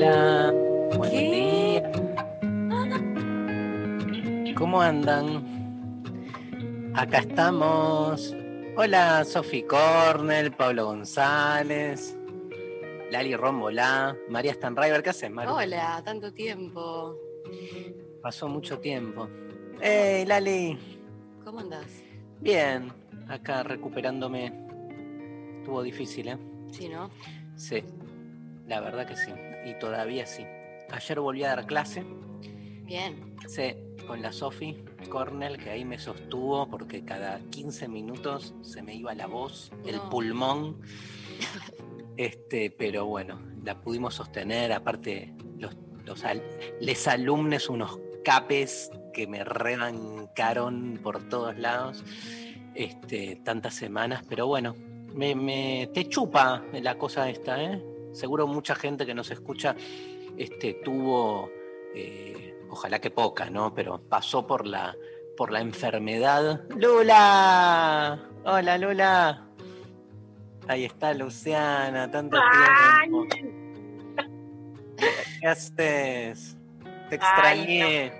Hola, buen ¿Qué? día. ¿Cómo andan? Acá estamos. Hola, Sofi Cornell, Pablo González, Lali Rombolá, María Stanriver. ¿Qué haces, Maru? Hola, tanto tiempo. Pasó mucho tiempo. ¡Hey, Lali! ¿Cómo andás? Bien, acá recuperándome. Estuvo difícil, ¿eh? Sí, ¿no? Sí, la verdad que sí. Y todavía sí. Ayer volví a dar clase. Bien. Sí, con la Sofi Cornell, que ahí me sostuvo porque cada 15 minutos se me iba la voz, el pulmón. Este, pero bueno, la pudimos sostener. Aparte, los, los al- les alumnes, unos capes que me rebancaron por todos lados este, tantas semanas. Pero bueno, me, me- te chupa la cosa esta, ¿eh? Seguro mucha gente que nos escucha este, tuvo, eh, ojalá que poca, ¿no? Pero pasó por la, por la enfermedad. ¡Lula! Hola, Lula. Ahí está Luciana, tanto tiempo. ¿Qué haces? Te Ay, extrañé.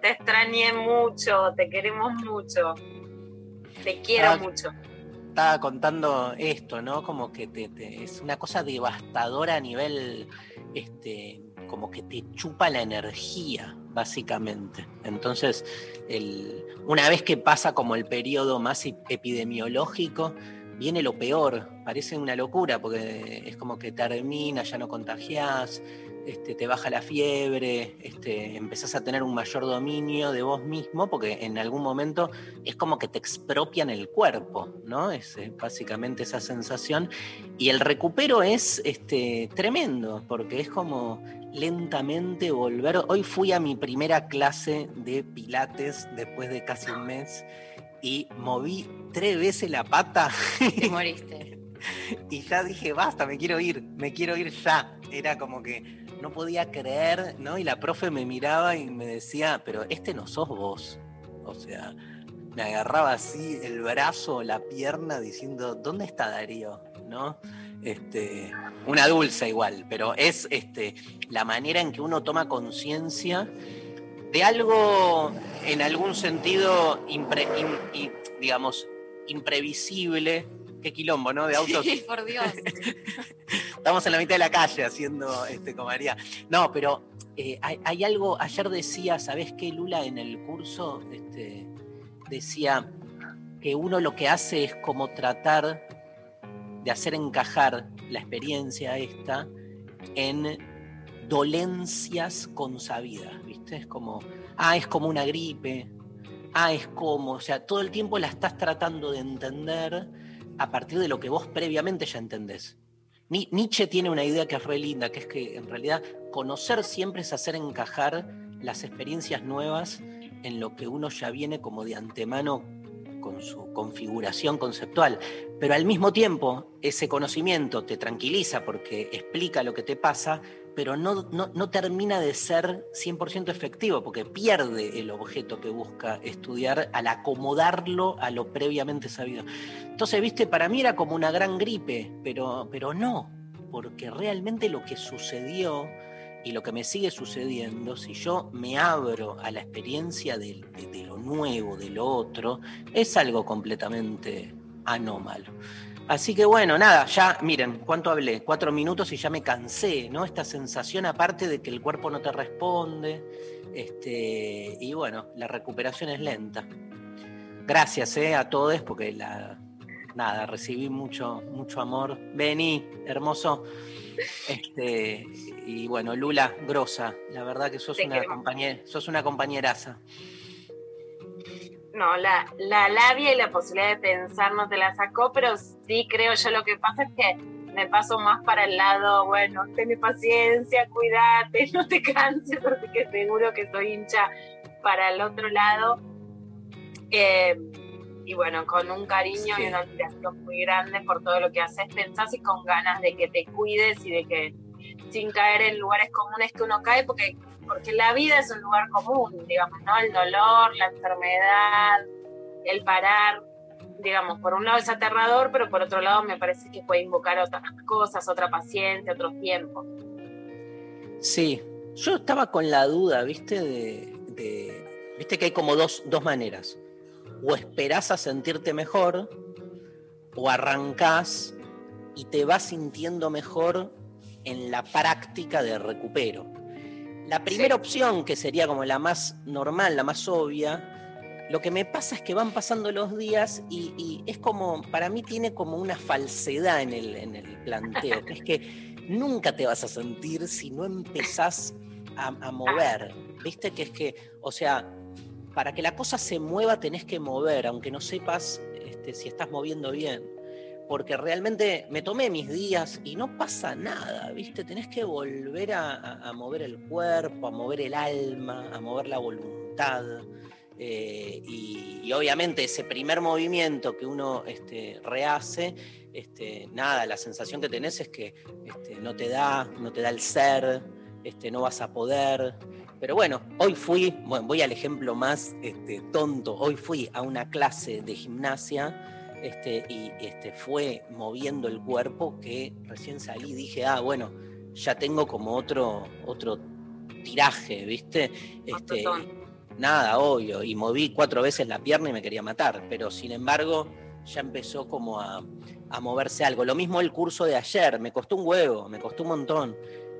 Te extrañé mucho, te queremos mucho. Te quiero Ah. mucho. Estaba contando esto, ¿no? Como que te, es una cosa devastadora a nivel, este, como que te chupa la energía, básicamente. Entonces, el- una vez que pasa como el periodo más ep- epidemiológico, viene lo peor. Parece una locura, porque es como que termina, ya no contagiás, este, te baja la fiebre, este, empezás a tener un mayor dominio de vos mismo, porque en algún momento es como que te expropian el cuerpo, ¿no? Es básicamente esa sensación. Y el recupero es este, tremendo, porque es como lentamente volver. Hoy fui a mi primera clase de pilates después de casi un mes y moví tres veces la pata Te moriste. y ya dije, basta, me quiero ir, me quiero ir ya. Era como que no podía creer, ¿no? Y la profe me miraba y me decía, pero este no sos vos. O sea, me agarraba así el brazo, la pierna, diciendo, ¿dónde está Darío? ¿No? Este, una dulce igual, pero es este, la manera en que uno toma conciencia de algo en algún sentido, impre- digamos, imprevisible. Qué quilombo, ¿no? De autos. Sí, por Dios. Estamos en la mitad de la calle haciendo este. No, pero eh, hay, hay algo, ayer decía, ¿sabés qué, Lula? En el curso este, decía que uno lo que hace es como tratar de hacer encajar la experiencia esta en dolencias consabidas, ¿viste? Es como, ah, es como una gripe, ah, es como, o sea, todo el tiempo la estás tratando de entender a partir de lo que vos previamente ya entendés. Ni- Nietzsche tiene una idea que es re linda, que es que en realidad conocer siempre es hacer encajar las experiencias nuevas en lo que uno ya viene como de antemano con su configuración conceptual. Pero al mismo tiempo, ese conocimiento te tranquiliza porque explica lo que te pasa, pero no, no, termina de ser 100% efectivo, porque pierde el objeto que busca estudiar al acomodarlo a lo previamente sabido. Entonces, viste, para mí era como una gran gripe, pero, pero no, porque realmente lo que sucedió y lo que me sigue sucediendo, si yo me abro a la experiencia de lo nuevo, de lo otro, es algo completamente anómalo. Así que bueno, nada, ya miren, ¿cuánto hablé? Cuatro minutos y ya me cansé, ¿no? Esta sensación aparte de que el cuerpo no te responde, este, y bueno, la recuperación es lenta. Gracias eh, a todos porque la, nada, recibí mucho, mucho amor. Vení, hermoso. Este, y bueno, Lula, grosa, la verdad que sos Te una compañera, sos una compañeraza. No, la, la labia y la posibilidad de pensar no te la sacó, pero sí creo yo lo que pasa es que me paso más para el lado, bueno, ten paciencia, cuídate, no te canses, porque seguro que soy hincha para el otro lado. Eh, y bueno, con un cariño Sí. y una admiración muy grande por todo lo que haces, pensás y con ganas de que te cuides y de que sin caer en lugares comunes que uno cae, porque, porque la vida es un lugar común, digamos, ¿no? El dolor, la enfermedad, el parar, digamos, por un lado es aterrador, pero por otro lado me parece que puede invocar otras cosas, otra paciencia, otros tiempos. Sí, yo estaba con la duda, ¿viste? De, Viste que hay como dos, dos maneras. O esperás a sentirte mejor, o arrancás y te vas sintiendo mejor en la práctica de recupero. La primera opción, que sería como la más normal, la más obvia, lo que me pasa es que van pasando los días y, y es como, para mí tiene como una falsedad en el, en el planteo, que es que nunca te vas a sentir si no empezás a, a mover. ¿Viste? Que es que, o sea, para que la cosa se mueva tenés que mover, aunque no sepas este, si estás moviendo bien. Porque realmente me tomé mis días y no pasa nada, ¿viste? Tenés que volver a, mover el cuerpo, a mover el alma, a mover la voluntad. eh, y, y obviamente ese primer movimiento que uno este, rehace, este, nada, la sensación que tenés es que este, no te da, no te da el ser, este, no vas a poder. Pero bueno, hoy fui, bueno, voy al ejemplo más este, tonto, hoy fui a una clase de gimnasia este, y este, fue moviendo el cuerpo que recién salí y dije, ah, bueno, ya tengo como otro, otro tiraje, ¿viste? Este, nada, obvio, y moví cuatro veces la pierna y me quería matar, pero sin embargo ya empezó como a, a moverse algo. Lo mismo el curso de ayer, me costó un huevo, me costó un montón,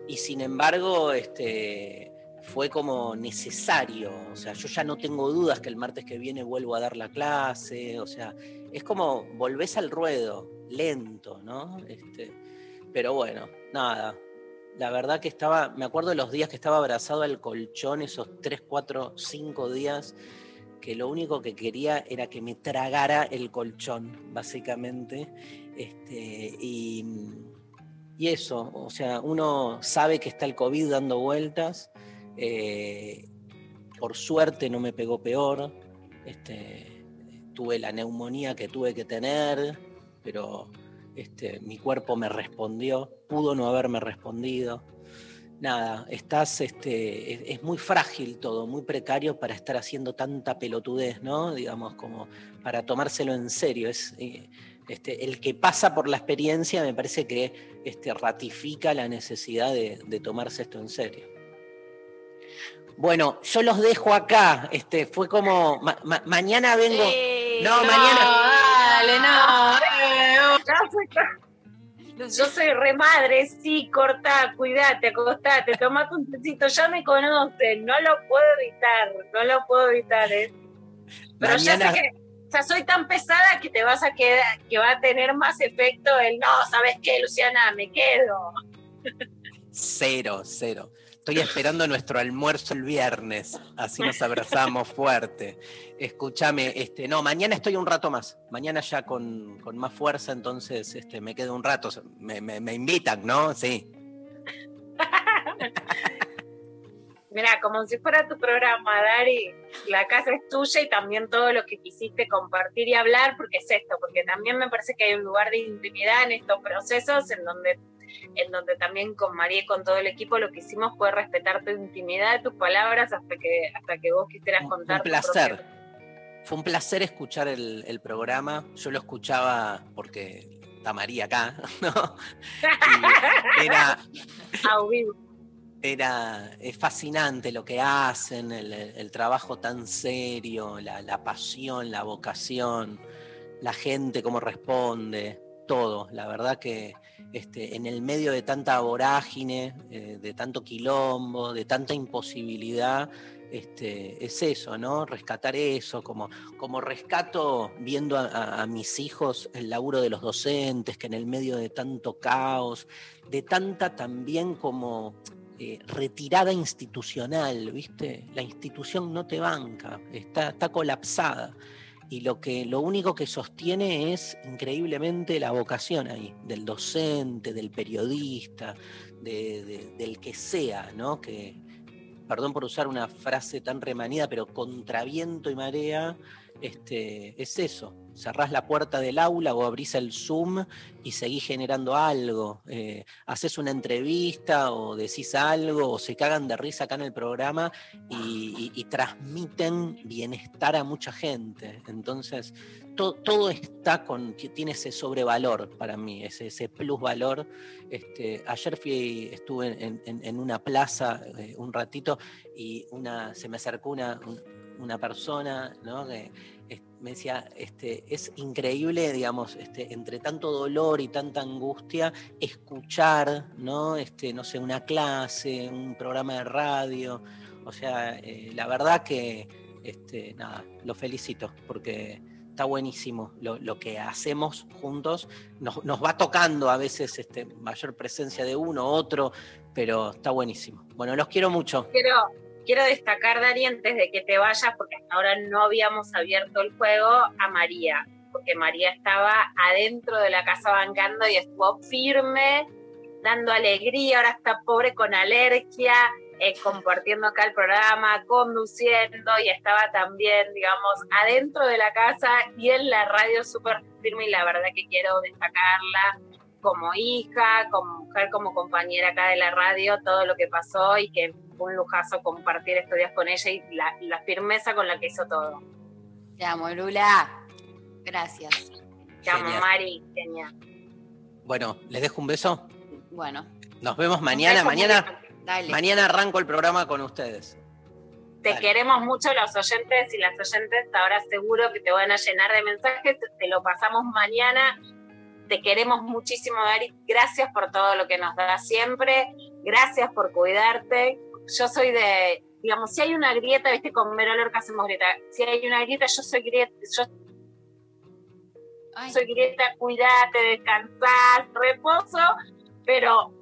y sin embargo este, fue como necesario, o sea, yo ya no tengo dudas que el martes que viene vuelvo a dar la clase, o sea, es como volvés al ruedo, lento, ¿no? Este, pero bueno, nada, la verdad que estaba, me acuerdo de los días que estaba abrazado al colchón, esos 3, 4, 5 días, que lo único que quería era que me tragara el colchón, básicamente. Este, y, y eso, o sea, uno sabe que está el COVID dando vueltas. Eh, por suerte no me pegó peor. Este, tuve la neumonía que tuve que tener, pero este, mi cuerpo me respondió, pudo no haberme respondido. Nada, estás, este, es, muy frágil todo, muy precario para estar haciendo tanta pelotudez, ¿no? Digamos, como para tomárselo en serio. Eh, el que pasa por la experiencia me parece que ratifica la necesidad de, de tomarse esto en serio. Bueno, yo los dejo acá. Este, fue como ma- ma- mañana vengo. Sí, No, mañana- Dale, no. Yo soy, yo soy re madre, sí, cortá, cuidate, acostate, tomate un tecito, ya me conocen, no lo puedo evitar, no lo puedo evitar, ¿eh? Pero Mañana- ya sé que, o sea, soy tan pesada que te vas a quedar, que va a tener más efecto el no, ¿sabes qué, Luciana? Me quedo. Cero, cero. Estoy esperando nuestro almuerzo el viernes, así nos abrazamos fuerte. Escúchame, este, no, mañana estoy un rato más, mañana ya con, con más fuerza, entonces este, me quedo un rato. Me, me- me invitan, ¿no? Sí. Mira, como si fuera tu programa, Dari, la casa es tuya y también todo lo que quisiste compartir y hablar, porque es esto, porque también me parece que hay un lugar de intimidad en estos procesos en donde, en donde también con María y con todo el equipo lo que hicimos fue respetar tu intimidad, tus palabras, hasta que, hasta que vos quisieras Un, contar. un placer. propio- Fue un placer escuchar el, el programa. Yo lo escuchaba porque está María acá, ¿no? Y era, era es fascinante lo que hacen, el, el trabajo tan serio, la, la pasión, la vocación, la gente cómo responde, todo. La verdad que este, en el medio de tanta vorágine, eh, de tanto quilombo, de tanta imposibilidad, este, es eso, ¿no? Rescatar eso, como, como rescato viendo a, mis hijos el laburo de los docentes, que en el medio de tanto caos, de tanta también como eh, retirada institucional, ¿viste? La institución no te banca, está, está colapsada. Y lo, que, lo único que sostiene es increíblemente la vocación ahí, del docente, del periodista, de- de- del que sea, ¿no? Que, perdón por usar una frase tan remanida, pero contra viento y marea, este, es eso. Cerrás la puerta del aula o abrís el Zoom y seguís generando algo. Eh, haces una entrevista o decís algo o se cagan de risa acá en el programa y, transmiten bienestar a mucha gente. Entonces, to- todo está con, ti- tiene ese sobrevalor para mí, ese, ese plusvalor. Este, ayer fui, estuve en, una plaza eh, un ratito y una, se me acercó una, un- una persona ¿no? que me decía, este, es increíble, digamos, este, entre tanto dolor y tanta angustia, escuchar, ¿no? Este, no sé, una clase, un programa de radio. O sea, eh, la verdad que, este, nada, lo felicito, porque está buenísimo lo, lo que hacemos juntos. Nos, nos va tocando a veces este, mayor presencia de uno, otro, pero está buenísimo. Bueno, los quiero mucho. Quiero destacar, Dani, antes de que te vayas, porque hasta ahora no habíamos abierto el juego, a María, porque María estaba adentro de la casa bancando y estuvo firme, dando alegría, ahora está pobre con alergia, eh, compartiendo acá el programa, conduciendo y estaba también, digamos, adentro de la casa y en la radio súper firme y la verdad que quiero destacarla como hija, como mujer, como compañera acá de la radio, todo lo que pasó y que un lujazo compartir estos días con ella y la, la firmeza con la que hizo todo. Te amo, Lula. Gracias. Te amo, Genial. Mari, genial. Bueno, les dejo un beso. Bueno, Nos vemos mañana. Mañana, dale. mañana arranco el programa con ustedes. Te Dale. queremos mucho los oyentes y las oyentes, ahora seguro que te van a llenar de mensajes, te lo pasamos mañana. Te queremos muchísimo, Dari. Gracias por todo lo que nos das siempre. Gracias por cuidarte. Yo soy de, digamos, si hay una grieta, viste, con Vero Lorca hacemos grieta. Si hay una grieta, yo soy grieta, yo Ay, soy grieta, cuídate, descansar, reposo, pero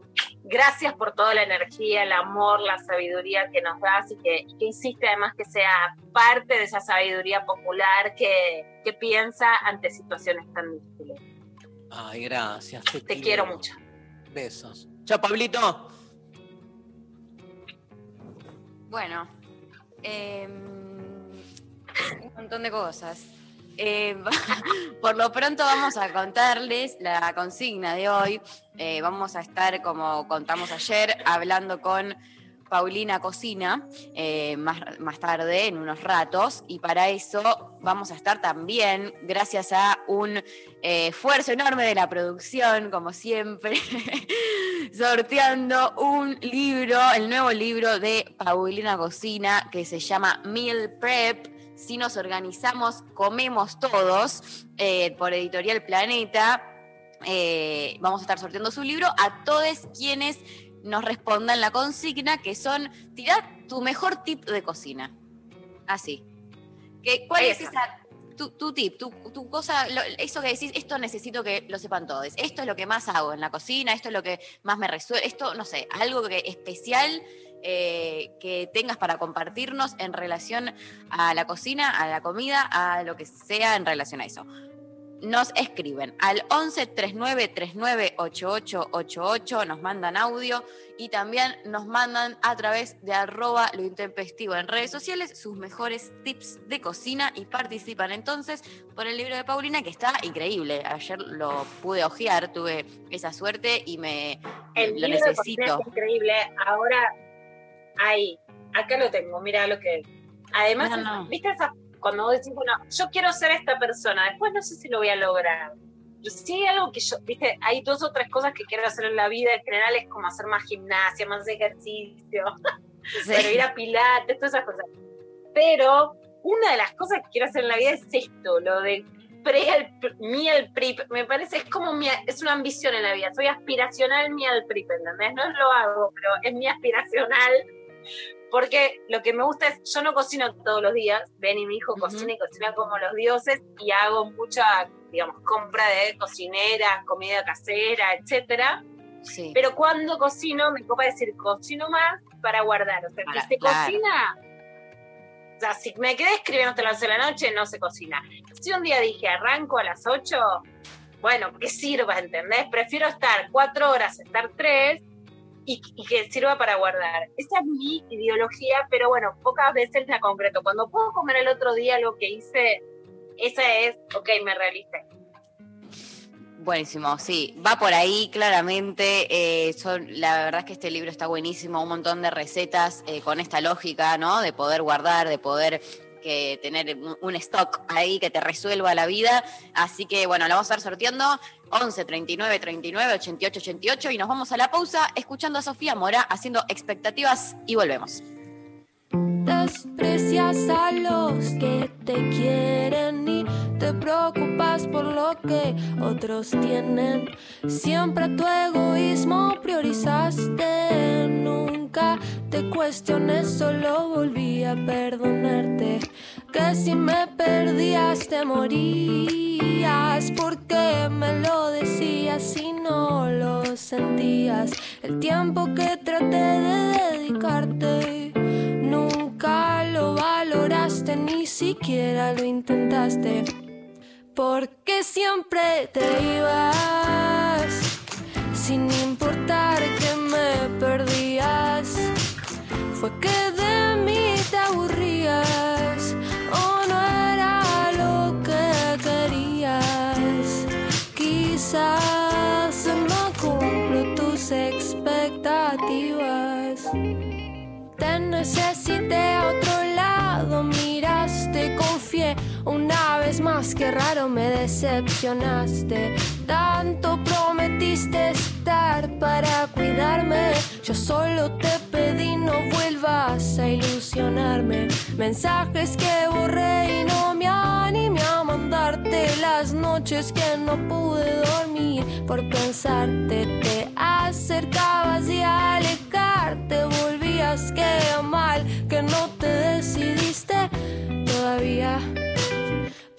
gracias por toda la energía, el amor, la sabiduría que nos das y que, que hiciste además que sea parte de esa sabiduría popular que, que piensa ante situaciones tan difíciles. Ay, gracias. Te quiero mucho. Besos. Chao, Pablito. Bueno, eh, un montón de cosas. Eh, por lo pronto vamos a contarles la consigna de hoy. Eh, vamos a estar, como contamos ayer, hablando con Paulina Cocina eh, más, más tarde, en unos ratos. Y para eso vamos a estar también, gracias a un eh, esfuerzo enorme de la producción, como siempre, sorteando un libro, el nuevo libro de Paulina Cocina, que se llama Meal Prep. Si nos organizamos, comemos todos, eh, por Editorial Planeta. Vamos a estar sorteando su libro a todos quienes nos respondan la consigna, que son tirar tu mejor tip de cocina. Así. ¿Qué, ¿Cuál es Esa. esa, tu, tu tip, tu, tu cosa, lo- eso que decís, esto necesito que lo sepan todos, esto es lo que más hago en la cocina, esto es lo que más me resuelve, esto, no sé, algo que especial eh, que tengas para compartirnos en relación a la cocina, a la comida, a lo que sea en relación a eso. Nos escriben al 11 39 39 8888, nos mandan audio y también nos mandan a través de arroba lo intempestivo en redes sociales sus mejores tips de cocina y participan entonces por el libro de Paulina que está increíble. Ayer lo pude ojear, tuve esa suerte y me El lo libro necesito. es increíble. Ahora, ahí, acá lo tengo, mira lo que. Además, No, no. viste esa, cuando vos decís, bueno, yo quiero ser esta persona, después no sé si lo voy a lograr. Pero sí hay algo que yo, viste, hay dos o tres cosas que quiero hacer en la vida en general, es como hacer más gimnasia, más ejercicio, pero ir a pilates, todas esas cosas. Pero una de las cosas que quiero hacer en la vida es esto, lo de pre meal prep. Me parece, es como mi, es una ambición en la vida. Soy aspiracional meal prep, ¿entendés? No lo hago, pero es mi aspiracional Porque lo que me gusta es, yo no cocino todos los días, Benny, mi hijo, Ujú. cocina y cocina como los dioses y hago mucha, digamos, compra de cocineras, comida casera, etcétera. Sí. Pero cuando cocino, me copa decir cocino más para guardar. O sea, Para- si se claro. cocina, o sea, si me quedé escribiendo hasta las 11 de la noche, no se cocina. Si un día dije arranco a las 8, bueno, que sirva, ¿entendés? Prefiero estar cuatro horas, estar tres y, que sirva para guardar. Esa es mi ideología, pero bueno, pocas veces la concreto. Cuando puedo comer el otro día lo que hice, esa es, ok, me realicé. Buenísimo, sí, va por ahí claramente. eh, la verdad es que este libro está buenísimo, un montón de recetas eh, con esta lógica, ¿no? De poder guardar, de poder que tener un, stock ahí que te resuelva la vida. Así que bueno, la vamos a estar sorteando 11 39 39 88 88 y nos vamos a la pausa escuchando a Sofía Mora haciendo expectativas y volvemos. Desprecias a los que te quieren y te preocupas por lo que otros tienen. Siempre tu egoísmo priorizaste. Nunca te cuestiones, solo volví a perdonarte. Que si me perdías te morías. Porque me lo decías y no lo sentías. El tiempo que traté de dedicarte. Nunca lo valoraste, ni siquiera lo intentaste. Porque siempre te ibas, sin importar que me perdías. Fue que de mí te aburrías, o no era lo que querías. Quizás no cumplo tus expectativas. Te necesité a otro lado, miraste, confié una vez más, que raro me decepcionaste. Tanto prometiste estar para cuidarme, yo solo te pedí no vuelvas a ilusionarme. Mensajes que borré y no me animé a mandarte las noches que no pude dormir por pensarte. Te acercabas y al alejarte volvías. Qué mal que no te decidiste todavía.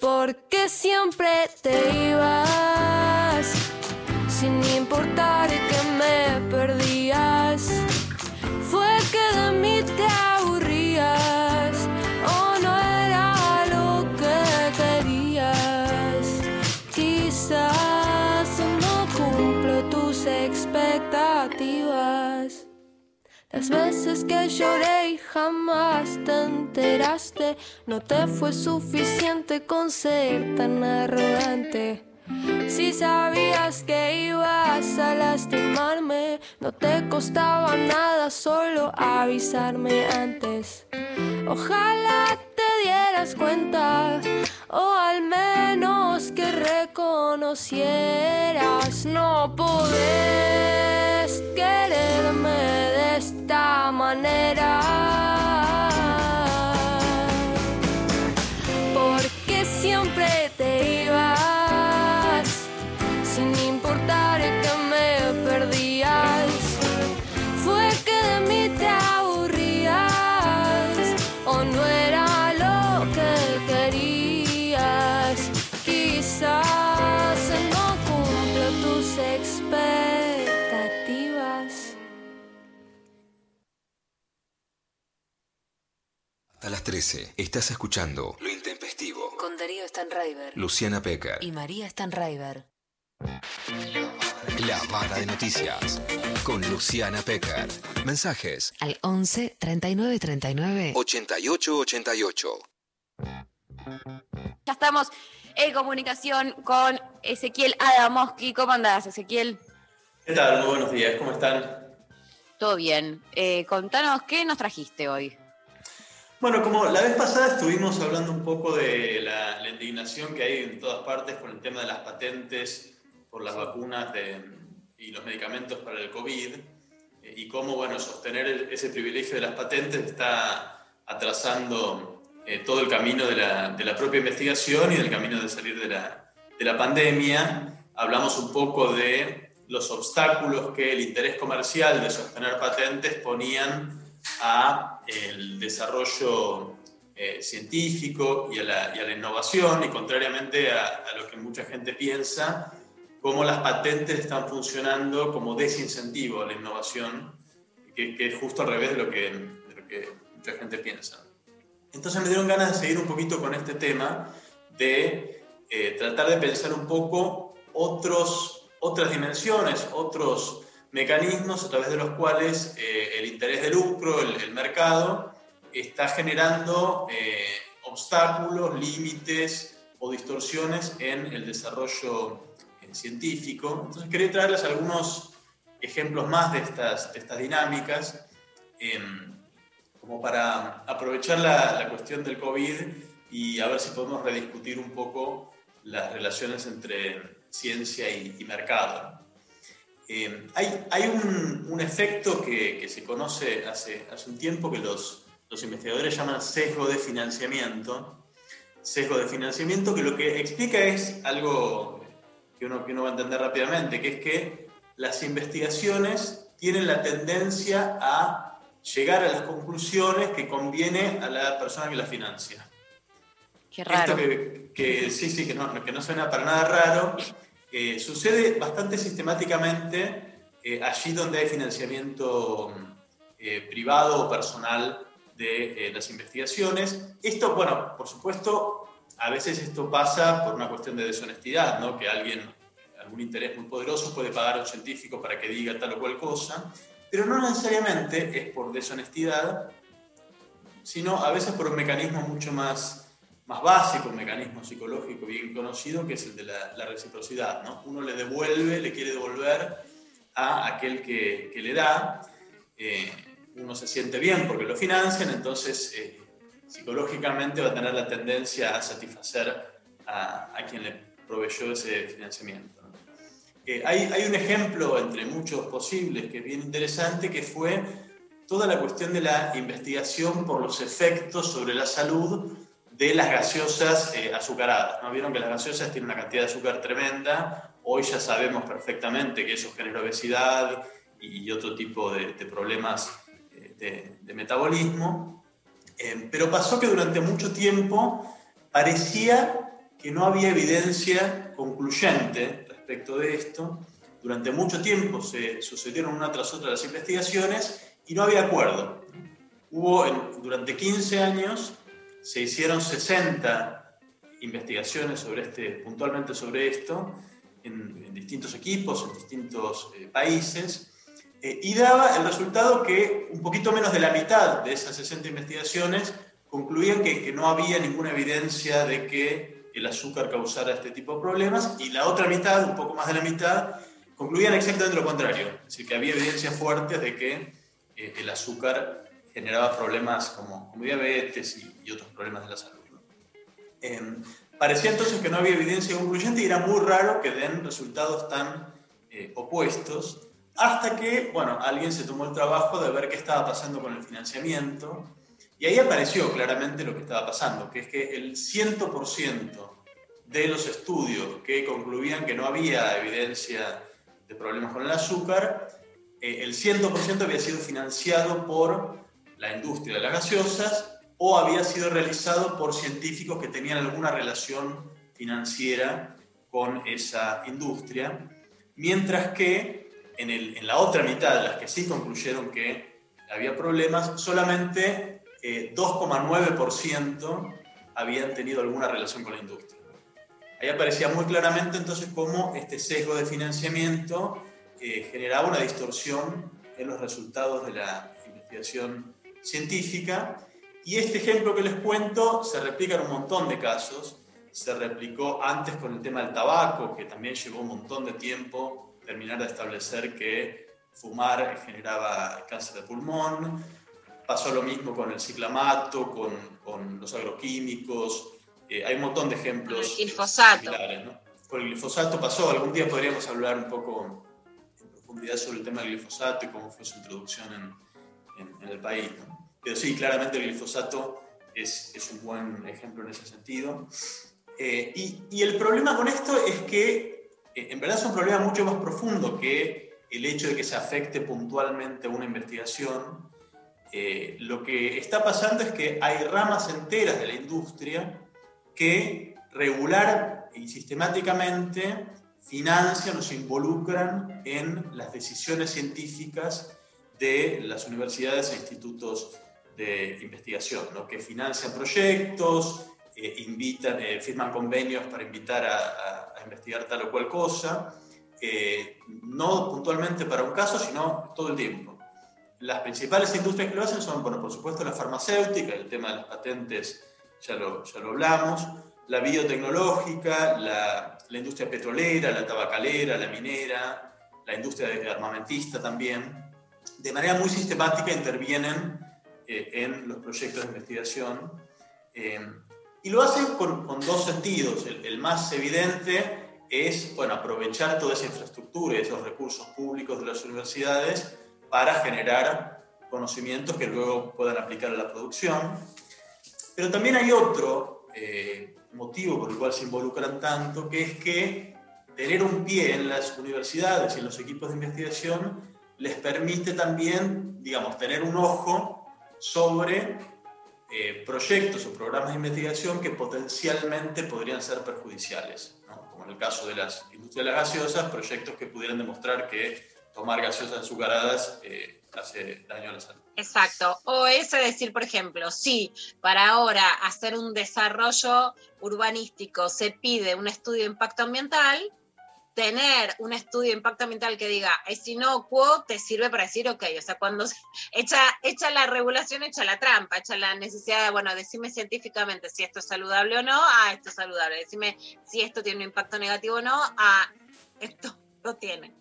Porque siempre te ibas, sin importar que me perdías. Fue que de mí te aburrías, o no era lo que querías. Quizás no cumplo tus expectativas. Las veces que lloré y jamás te enteraste, no te fue suficiente con ser tan arrogante. Si sabías que ibas a lastimarme, no te costaba nada solo avisarme antes. Ojalá dieras cuenta, o al menos que reconocieras, no podés quererme de esta manera. Hasta las 13 estás escuchando Lo Intempestivo. Con Darío Stanraiver Luciana Pecker. y María Stanraiver. La Vara de Noticias. Con Luciana Pecker. Mensajes Al 11 39 39 8888. Ya estamos en comunicación con Ezequiel Adamoski. ¿Cómo andás, Ezequiel? ¿Qué tal? Muy buenos días, ¿cómo están? Todo bien. Eh, contanos, ¿qué nos trajiste hoy? Bueno, como la vez pasada estuvimos hablando un poco de la, indignación que hay en todas partes con el tema de las patentes por las vacunas y los medicamentos para el COVID, eh, y cómo, bueno, sostener ese privilegio de las patentes está atrasando eh, todo el camino de la, propia investigación y del camino de salir de la pandemia. Hablamos un poco de los obstáculos que el interés comercial de sostener patentes ponían a el desarrollo eh, científico y a, la, y a, la, innovación, y contrariamente a, lo que mucha gente piensa, cómo las patentes están funcionando como desincentivo a la innovación, que, es justo al revés de lo, que, de lo que mucha gente piensa. Entonces me dieron ganas de seguir un poquito con este tema, de eh, tratar de pensar un poco otros, otras dimensiones, otros mecanismos a través de los cuales eh, el interés de lucro, el, mercado, está generando eh, obstáculos, límites o distorsiones en el desarrollo eh, científico. Entonces quería traerles algunos ejemplos más de estas, estas dinámicas, eh, como para aprovechar la, cuestión del COVID y a ver si podemos rediscutir un poco las relaciones entre ciencia y mercado. Eh, hay, hay un, un, efecto que, que se conoce hace, hace un tiempo que los, los investigadores llaman sesgo de financiamiento. Sesgo de financiamiento que lo que explica es algo que uno, que uno va a entender rápidamente, que es que las investigaciones tienen la tendencia a llegar a las conclusiones que conviene a la persona que las financia. Qué raro. Esto que, que sí, sí, que no, que no suena para nada raro, eh, sucede bastante sistemáticamente eh, allí donde hay financiamiento eh, privado o personal de eh, las investigaciones. Esto, bueno, por supuesto, a veces esto pasa por una cuestión de deshonestidad, ¿no? Que alguien, algún interés muy poderoso puede pagar a un científico para que diga tal o cual cosa, pero no necesariamente es por deshonestidad, sino a veces por un mecanismo mucho más, más básico, un mecanismo psicológico bien conocido, que es el de la, la reciprocidad, ¿no? Uno le devuelve, le quiere devolver a aquel que, que le da. Eh, uno se siente bien porque lo financian, entonces eh, psicológicamente va a tener la tendencia a satisfacer a, a quien le proveyó ese financiamiento. Eh, hay, hay, un ejemplo entre muchos posibles que es bien interesante, que fue toda la cuestión de la investigación por los efectos sobre la salud de las gaseosas eh, azucaradas. ¿no? Vieron que las gaseosas tienen una cantidad de azúcar tremenda, hoy ya sabemos perfectamente que eso genera obesidad y otro tipo de, problemas de, de metabolismo, eh, pero pasó que durante mucho tiempo parecía que no había evidencia concluyente respecto de esto. Durante mucho tiempo se sucedieron una tras otra las investigaciones y no había acuerdo. Hubo, durante 15 años, se hicieron 60 investigaciones sobre este, puntualmente sobre esto, en, distintos equipos, en distintos eh, países, eh, y daba el resultado que un poquito menos de la mitad de esas 60 investigaciones concluían que, que, no había ninguna evidencia de que el azúcar causara este tipo de problemas y la otra mitad, un poco más de la mitad, concluían exactamente lo contrario, es decir, que había evidencias fuertes de que eh, el azúcar generaba problemas como, como diabetes y, y, otros problemas de la salud. ¿no? Eh, parecía entonces que no había evidencia concluyente y era muy raro que den resultados tan eh, opuestos hasta que, bueno, alguien se tomó el trabajo de ver qué estaba pasando con el financiamiento y ahí apareció claramente lo que estaba pasando, que es que el 100% de los estudios que concluían que no había evidencia de problemas con el azúcar, eh, el 100% había sido financiado por la industria de las gaseosas o había sido realizado por científicos que tenían alguna relación financiera con esa industria, mientras que en, el, en, la otra mitad, las que sí concluyeron que había problemas, solamente eh, 2,9% habían tenido alguna relación con la industria. Ahí aparecía muy claramente entonces cómo este sesgo de financiamiento eh, generaba una distorsión en los resultados de la investigación científica. Y este ejemplo que les cuento se replica en un montón de casos. Se replicó antes con el tema del tabaco, que también llevó un montón de tiempo terminar de establecer que fumar generaba cáncer de pulmón. Pasó lo mismo con el ciclamato, con, con los agroquímicos. Eh, hay un montón de ejemplos. El glifosato. Similares, ¿no? Con el glifosato pasó. Algún día podríamos hablar un poco en profundidad sobre el tema del glifosato y cómo fue su introducción en, en, en el país. ¿no? Pero sí, claramente el glifosato es, un buen ejemplo en ese sentido. Eh, y, el problema con esto es que en verdad es un problema mucho más profundo que el hecho de que se afecte puntualmente una investigación, eh, lo que está pasando es que hay ramas enteras de la industria que regular y sistemáticamente financian o se involucran en las decisiones científicas de las universidades e institutos de investigación, ¿no? que financian proyectos, eh, invitan, eh, firman convenios para invitar a, a, investigar tal o cual cosa, eh, no puntualmente para un caso, sino todo el tiempo. Las principales industrias que lo hacen son, bueno, por supuesto, la farmacéutica, el tema de las patentes ya lo, ya lo hablamos, la biotecnológica, la, la industria petrolera, la tabacalera, la minera, la industria armamentista también, de manera muy sistemática intervienen eh, en los proyectos de investigación. Eh, y lo hacen con, con dos sentidos. El, el, más evidente es bueno, aprovechar toda esa infraestructura y esos recursos públicos de las universidades para generar conocimientos que luego puedan aplicar a la producción. Pero también hay otro eh, motivo por el cual se involucran tanto, que es que tener un pie en las universidades y en los equipos de investigación les permite también, digamos, tener un ojo sobre eh, proyectos o programas de investigación que potencialmente podrían ser perjudiciales, como en el caso de las industrias gaseosas, proyectos que pudieran demostrar que tomar gaseosas azucaradas eh, hace daño a la salud. Exacto. O es decir, por ejemplo, si para ahora hacer un desarrollo urbanístico se pide un estudio de impacto ambiental, tener un estudio de impacto ambiental que diga es inocuo te sirve para decir, ok, o sea, cuando echa, echa la regulación, echa la trampa, echa la necesidad de, bueno, decime científicamente si esto es saludable o no, ah, esto es saludable, decime si esto tiene un impacto negativo o no, ah, esto lo tiene.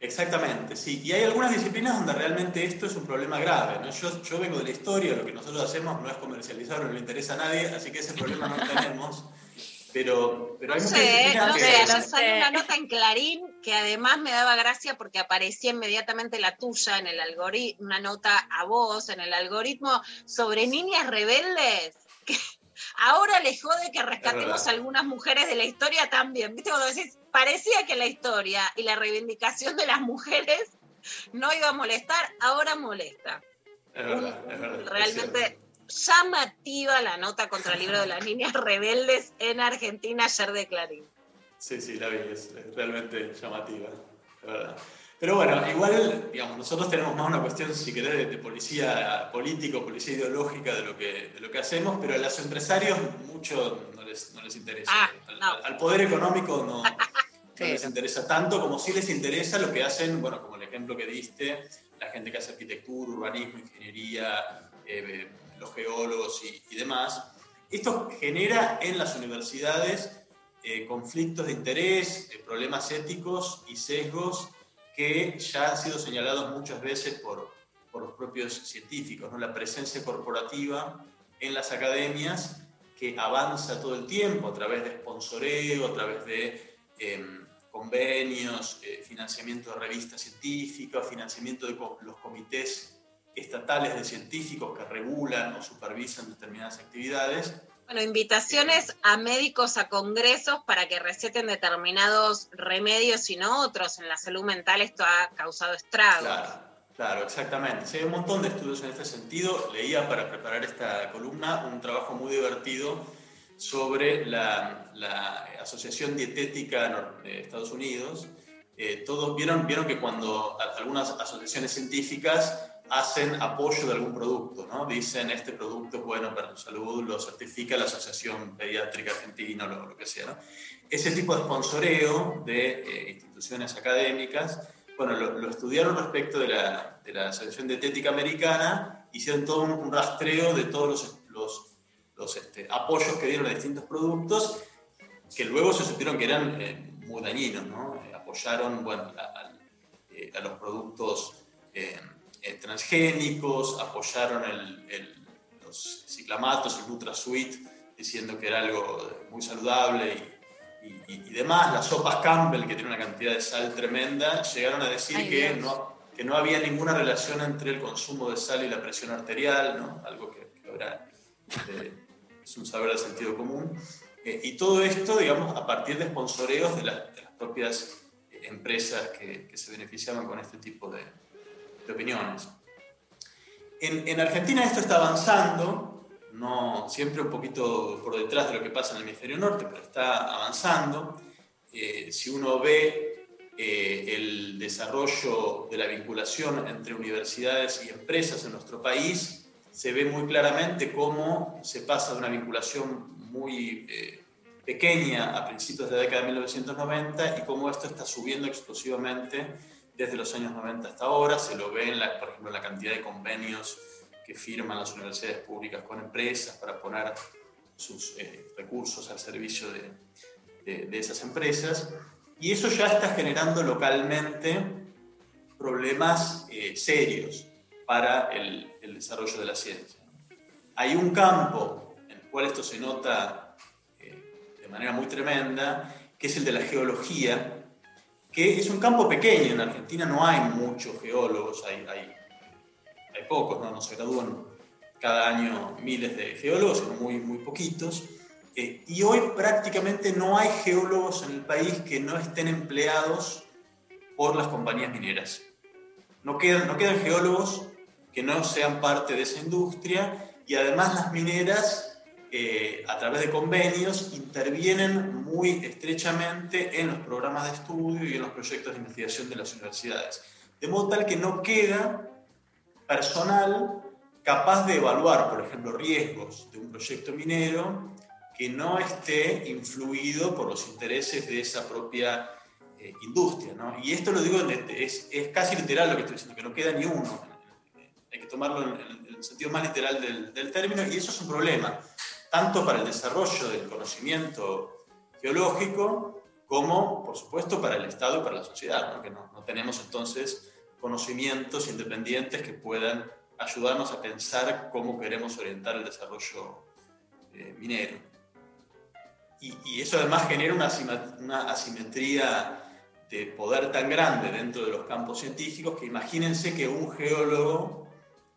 Exactamente, sí. Y hay algunas disciplinas donde realmente esto es un problema grave. ¿no? Yo, yo vengo de la historia, lo que nosotros hacemos no es comercializar, no le interesa a nadie, así que ese problema no lo tenemos. Pero, pero hay no muchas sé, no que... sé, nos salió una nota en Clarín que además me daba gracia porque aparecía inmediatamente la tuya en el algoritmo, una nota a vos en el algoritmo sobre niñas rebeldes. Que ahora les jode que rescatemos a algunas mujeres de la historia también. ¿Viste? Cuando decís, parecía que la historia y la reivindicación de las mujeres no iba a molestar, ahora molesta. Es verdad, es verdad. Realmente. Llamativa la nota contra el libro de las niñas rebeldes en Argentina ayer de Clarín. Sí, sí, la vi, es, es realmente llamativa, es verdad. Pero bueno, igual, digamos, nosotros tenemos más una cuestión, si querés, de, de policía política, policía ideológica de lo, que, de lo que hacemos, pero a los empresarios mucho no les, no les interesa. Ah, al, no. al poder económico no, no les interesa tanto como sí les interesa lo que hacen, bueno, como el ejemplo que diste, la gente que hace arquitectura, urbanismo, ingeniería, eh, los geólogos y, y demás. Esto genera en las universidades eh, conflictos de interés, eh, problemas éticos y sesgos que ya han sido señalados muchas veces por, por los propios científicos, ¿no? la presencia corporativa en las academias que avanza todo el tiempo a través de sponsoreo, a través de eh, convenios, financiamiento de revistas científicas, financiamiento de los comités estatales de científicos que regulan o supervisan determinadas actividades. Bueno, invitaciones a médicos a congresos para que receten determinados remedios y no otros. En la salud mental esto ha causado estragos. Claro, claro, exactamente. Sí, hay un montón de estudios en este sentido. Leía para preparar esta columna un trabajo muy divertido sobre la, la Asociación Dietética de Estados Unidos. Eh, todos vieron, vieron que cuando algunas asociaciones científicas hacen apoyo de algún producto, ¿no? Dicen, este producto es bueno para tu salud, lo certifica la Asociación Pediátrica Argentina o lo, lo, que sea. Ese tipo de sponsoreo de eh, instituciones académicas, bueno, lo, estudiaron respecto de la, de la Asociación Dietética Americana, hicieron todo un, rastreo de todos los, los, este, apoyos que dieron a distintos productos, que luego se supieron que eran eh, muy dañinos, ¿no? Eh, apoyaron, bueno, a, eh, a los productos eh, transgénicos, apoyaron el, el, los ciclamatos, el NutraSweet, diciendo que era algo muy saludable y, y, y, demás. Las sopas Campbell, que tienen una cantidad de sal tremenda, llegaron a decir Ay, que, no, que no había ninguna relación entre el consumo de sal y la presión arterial, ¿no? algo que, que ahora eh, es un saber del sentido común. Eh, y todo esto, digamos, a partir de sponsoreos de, la, de las propias empresas que, que, se beneficiaban con este tipo de, de opiniones. En, en Argentina esto está avanzando, no siempre un poquito por detrás de lo que pasa en el hemisferio norte, pero está avanzando. Eh, si uno ve eh, el desarrollo de la vinculación entre universidades y empresas en nuestro país, se ve muy claramente cómo se pasa de una vinculación muy eh, pequeña a principios de la década de 1990 y cómo esto está subiendo explosivamente desde los años 90 hasta ahora. Se lo ve, en la, por ejemplo, la cantidad de convenios que firman las universidades públicas con empresas para poner sus eh, recursos al servicio de, de, de esas empresas. Y eso ya está generando localmente problemas eh, serios para el, el, desarrollo de la ciencia. Hay un campo en el cual esto se nota eh, de manera muy tremenda, que es el de la geología, que es un campo pequeño. En Argentina no hay muchos geólogos, hay, hay, hay pocos, ¿no? no se gradúan cada año miles de geólogos, sino muy, muy poquitos. Eh, y hoy prácticamente no hay geólogos en el país que no estén empleados por las compañías mineras. No quedan, no quedan geólogos que no sean parte de esa industria y además las mineras, eh, a través de convenios, intervienen muy estrechamente en los programas de estudio y en los proyectos de investigación de las universidades. De modo tal que no queda personal capaz de evaluar, por ejemplo, riesgos de un proyecto minero que no esté influido por los intereses de esa propia eh, industria. ¿no? Y esto lo digo, es, es, casi literal lo que estoy diciendo, que no queda ni uno. Hay que tomarlo en, en el sentido más literal del, del, término, y eso es un problema, tanto para el desarrollo del conocimiento geológico, como, por supuesto, para el Estado y para la sociedad, ¿no? no, tenemos entonces conocimientos independientes que puedan ayudarnos a pensar cómo queremos orientar el desarrollo eh, minero. Y, eso además genera una, asimetría de poder tan grande dentro de los campos científicos que imagínense que un geólogo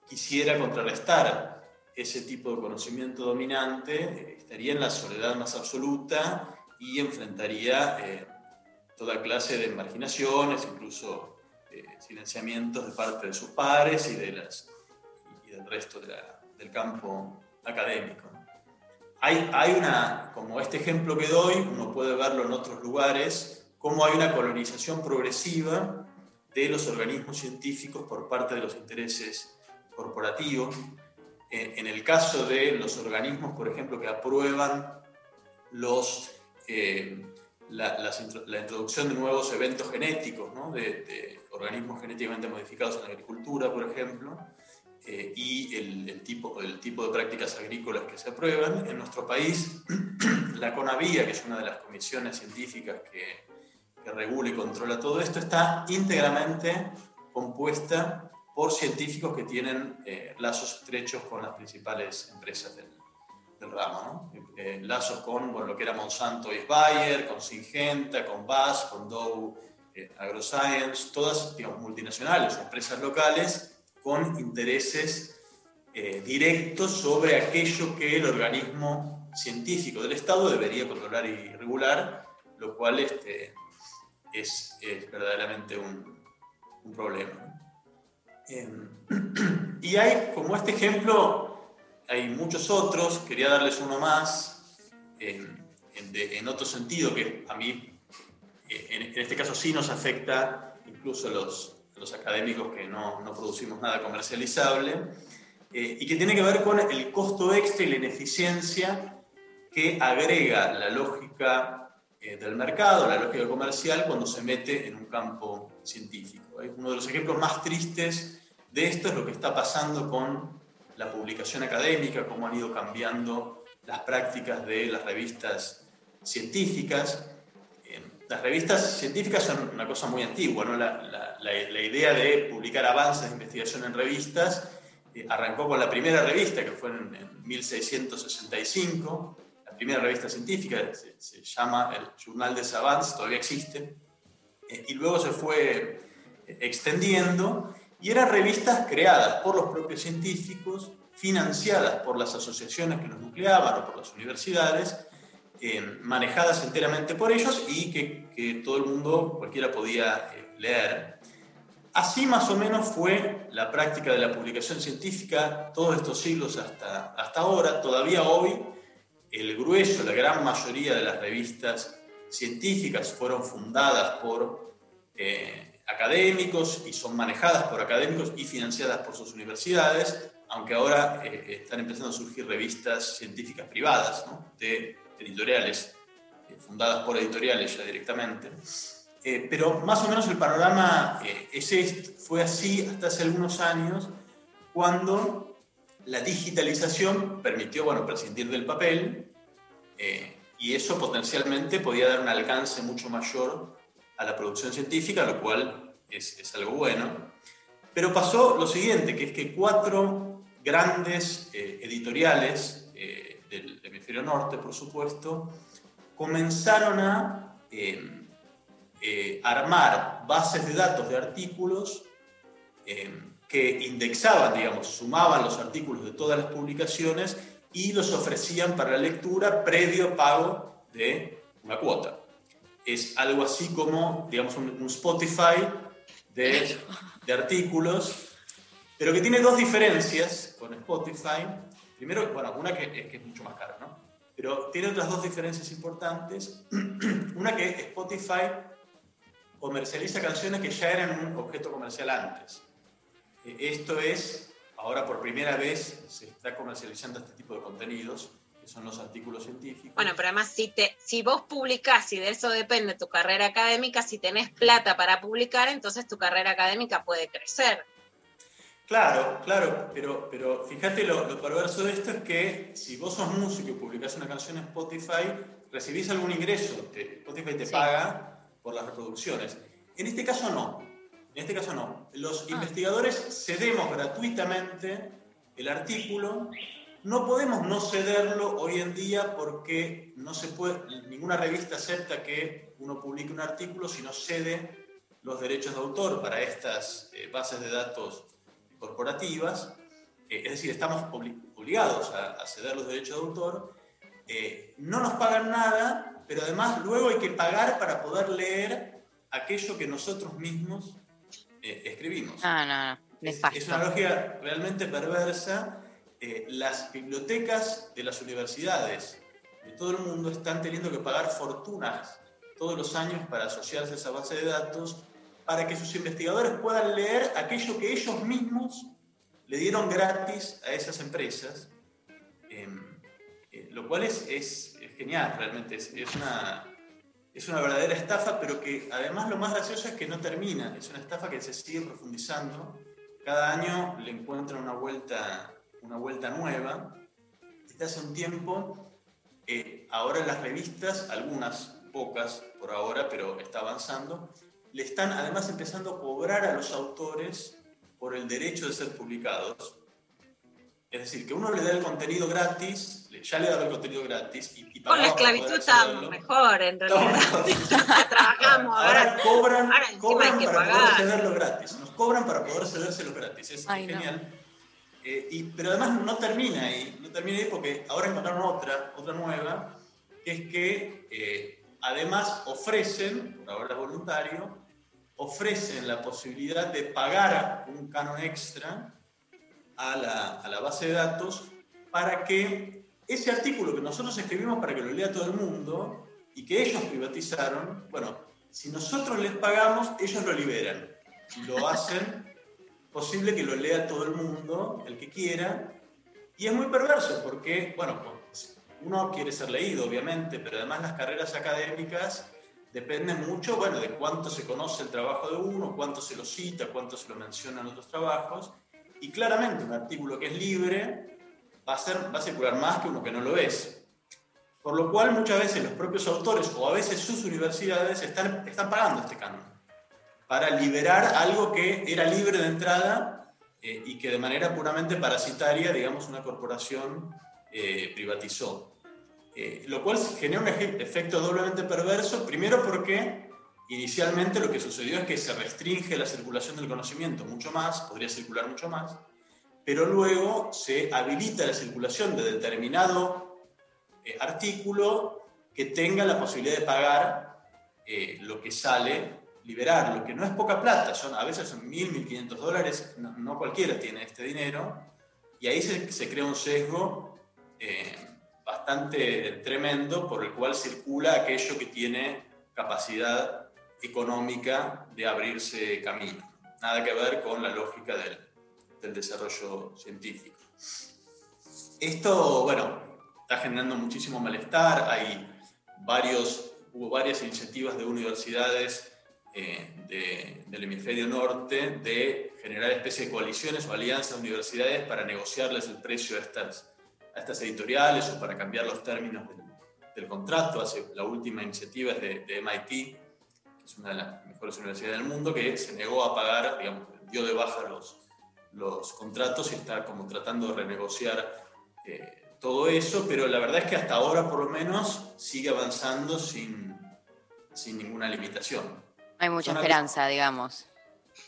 quisiera contrarrestar ese tipo de conocimiento dominante, estaría en la soledad más absoluta y enfrentaría eh, toda clase de marginaciones, incluso eh, silenciamientos de parte de sus pares y, de las, y del resto de la, del campo académico. Hay, hay una, como este ejemplo que doy, uno puede verlo en otros lugares, cómo hay una colonización progresiva de los organismos científicos por parte de los intereses corporativos. En el caso de los organismos, por ejemplo, que aprueban los, eh, la, la, la, introducción de nuevos eventos genéticos, ¿no? de, de, organismos genéticamente modificados en la agricultura, por ejemplo, eh, y el, el, tipo, el tipo de prácticas agrícolas que se aprueban. En nuestro país, la CONAVIA, que es una de las comisiones científicas que, que regula y controla todo esto, está íntegramente compuesta por científicos que tienen eh, lazos estrechos con las principales empresas del, ramo. ¿no? Eh, lazos con lo que era Monsanto y Bayer, con Syngenta, con BAS, con Dow eh, AgroScience, todas digamos, multinacionales empresas locales con intereses eh, directos sobre aquello que el organismo científico del Estado debería controlar y regular, lo cual este, es, verdaderamente un problema. Eh, y hay, como este ejemplo, hay muchos otros, quería darles uno más, en, en, otro sentido, que a mí, eh, en, en, este caso sí nos afecta incluso los, los académicos que no, no, producimos nada comercializable, eh, y que tiene que ver con el costo extra y la ineficiencia que agrega la lógica eh, del mercado, la lógica comercial, cuando se mete en un campo científico. Uno de los ejemplos más tristes de esto es lo que está pasando con la publicación académica, cómo han ido cambiando las prácticas de las revistas científicas. Eh, las revistas científicas son una cosa muy antigua, ¿no? la, idea de publicar avances de investigación en revistas eh, arrancó con la primera revista, que fue en, en 1665, la primera revista científica, se, llama el Journal des Savants, todavía existe, eh, y luego se fue extendiendo y eran revistas creadas por los propios científicos, financiadas por las asociaciones que los nucleaban o por las universidades, eh, manejadas enteramente por ellos y que, que, todo el mundo, cualquiera podía eh, leer. así más o menos fue la práctica de la publicación científica todos estos siglos hasta, hasta ahora. Todavía hoy el grueso, la gran mayoría de las revistas científicas fueron fundadas por eh, académicos y son manejadas por académicos y financiadas por sus universidades, aunque ahora eh, están empezando a surgir revistas científicas privadas, ¿no? de editoriales, eh, fundadas por editoriales ya directamente. Eh, pero más o menos el panorama eh, es este, fue así hasta hace algunos años, cuando la digitalización permitió bueno, prescindir del papel eh, y eso potencialmente podía dar un alcance mucho mayor a la producción científica, lo cual es, algo bueno. Pero pasó lo siguiente, que es que cuatro grandes eh, editoriales eh, del hemisferio norte, por supuesto, comenzaron a eh, eh, armar bases de datos de artículos eh, que indexaban, digamos, sumaban los artículos de todas las publicaciones y los ofrecían para la lectura previo pago de una cuota. Es algo así como, digamos, un, un Spotify de, de artículos, pero que tiene dos diferencias con Spotify. Primero, bueno, una que es, que es mucho más cara, ¿no? Pero tiene otras dos diferencias importantes. una que Spotify comercializa canciones que ya eran un objeto comercial antes. Eh, Esto es, ahora por primera vez se está comercializando este tipo de contenidos, son los artículos científicos. Bueno, pero además, si, te, si vos publicás y de eso depende tu carrera académica, si tenés plata para publicar, entonces tu carrera académica puede crecer. Claro, claro, pero, pero fíjate lo, lo perverso de esto es que si vos sos músico y publicás una canción en Spotify, recibís algún ingreso, te- Spotify te Sí. paga por las reproducciones. En este caso no, en este caso no. Los Ah. investigadores cedemos gratuitamente el artículo, no podemos no cederlo hoy en día porque no se puede, ninguna revista acepta que uno publique un artículo si no cede los derechos de autor para estas eh, bases de datos corporativas, eh, es decir, estamos obli- obligados a, a ceder los derechos de autor, eh, no nos pagan nada, pero además luego hay que pagar para poder leer aquello que nosotros mismos eh, escribimos. No, no, no. Es, es una lógica realmente perversa. Eh, las bibliotecas de las universidades de todo el mundo están teniendo que pagar fortunas todos los años para asociarse a esa base de datos para que sus investigadores puedan leer aquello que ellos mismos le dieron gratis a esas empresas. Eh, eh, lo cual es, es- es genial, realmente. Es, es una, es una verdadera estafa, pero que además lo más gracioso es que no termina. Es una estafa que se sigue profundizando. Cada año le encuentran una vuelta, una vuelta nueva. Desde hace un tiempo, eh, ahora las revistas, algunas pocas por ahora, pero está avanzando, le están además empezando a cobrar a los autores por el derecho de ser publicados. Es decir, que uno le da el contenido gratis, ya le daba el contenido gratis y, y Con la esclavitud accederlo. mejor, en realidad. Mejor. Trabajamos, ahora, Ahora cobran, ahora cobran hay que para pagar. poder cederlo gratis. Nos cobran para poder cedérselos gratis. Es Ay, no. Eh, y, pero además no termina ahí. No termina ahí porque ahora encontraron otra, otra nueva, que es que eh, además ofrecen, por ahora voluntario, ofrecen la posibilidad de pagar un canon extra a la, a la base de datos para que ese artículo que nosotros escribimos para que lo lea todo el mundo y que ellos privatizaron, bueno, si nosotros les pagamos, ellos lo liberan lo hacen posible que lo lea todo el mundo, el que quiera. Y es muy perverso porque, bueno, pues, uno quiere ser leído, obviamente, pero además las carreras académicas dependen mucho, bueno, de cuánto se conoce el trabajo de uno, cuánto se lo cita, cuánto se lo menciona en otros trabajos. Y claramente un artículo que es libre va a, ser, va circular más que uno que no lo es. Por lo cual muchas veces los propios autores o a veces sus universidades están, están pagando este canon para liberar algo que era libre de entrada eh, y que de manera puramente parasitaria, digamos, una corporación eh, privatizó. Eh, lo cual genera un efecto doblemente perverso, primero porque inicialmente lo que sucedió es que se restringe la circulación del conocimiento mucho más, podría circular mucho más, pero luego se habilita la circulación de determinado eh, artículo que tenga la posibilidad de pagar lo que sale liberarlo, que no es poca plata, son, a veces son 1.000, 1.500 dólares, no, no cualquiera tiene este dinero, y ahí se, se crea un sesgo eh, bastante tremendo por el cual circula aquello que tiene capacidad económica de abrirse camino. Nada que ver con la lógica del, del desarrollo científico. Esto, bueno, está generando muchísimo malestar, hay varios, hubo varias iniciativas de universidades eh, de- del hemisferio norte de generar especies de coaliciones o alianzas de universidades para negociarles el precio a estas, a estas editoriales o para cambiar los términos del, del contrato. Hace, la última iniciativa es de, de MIT, que es una de las mejores universidades del mundo, que se negó a pagar, digamos, dio de baja los, los contratos y está como tratando de renegociar eh, todo eso, pero la verdad es que hasta ahora por lo menos sigue avanzando sin, sin ninguna limitación. No hay mucha esperanza, digamos.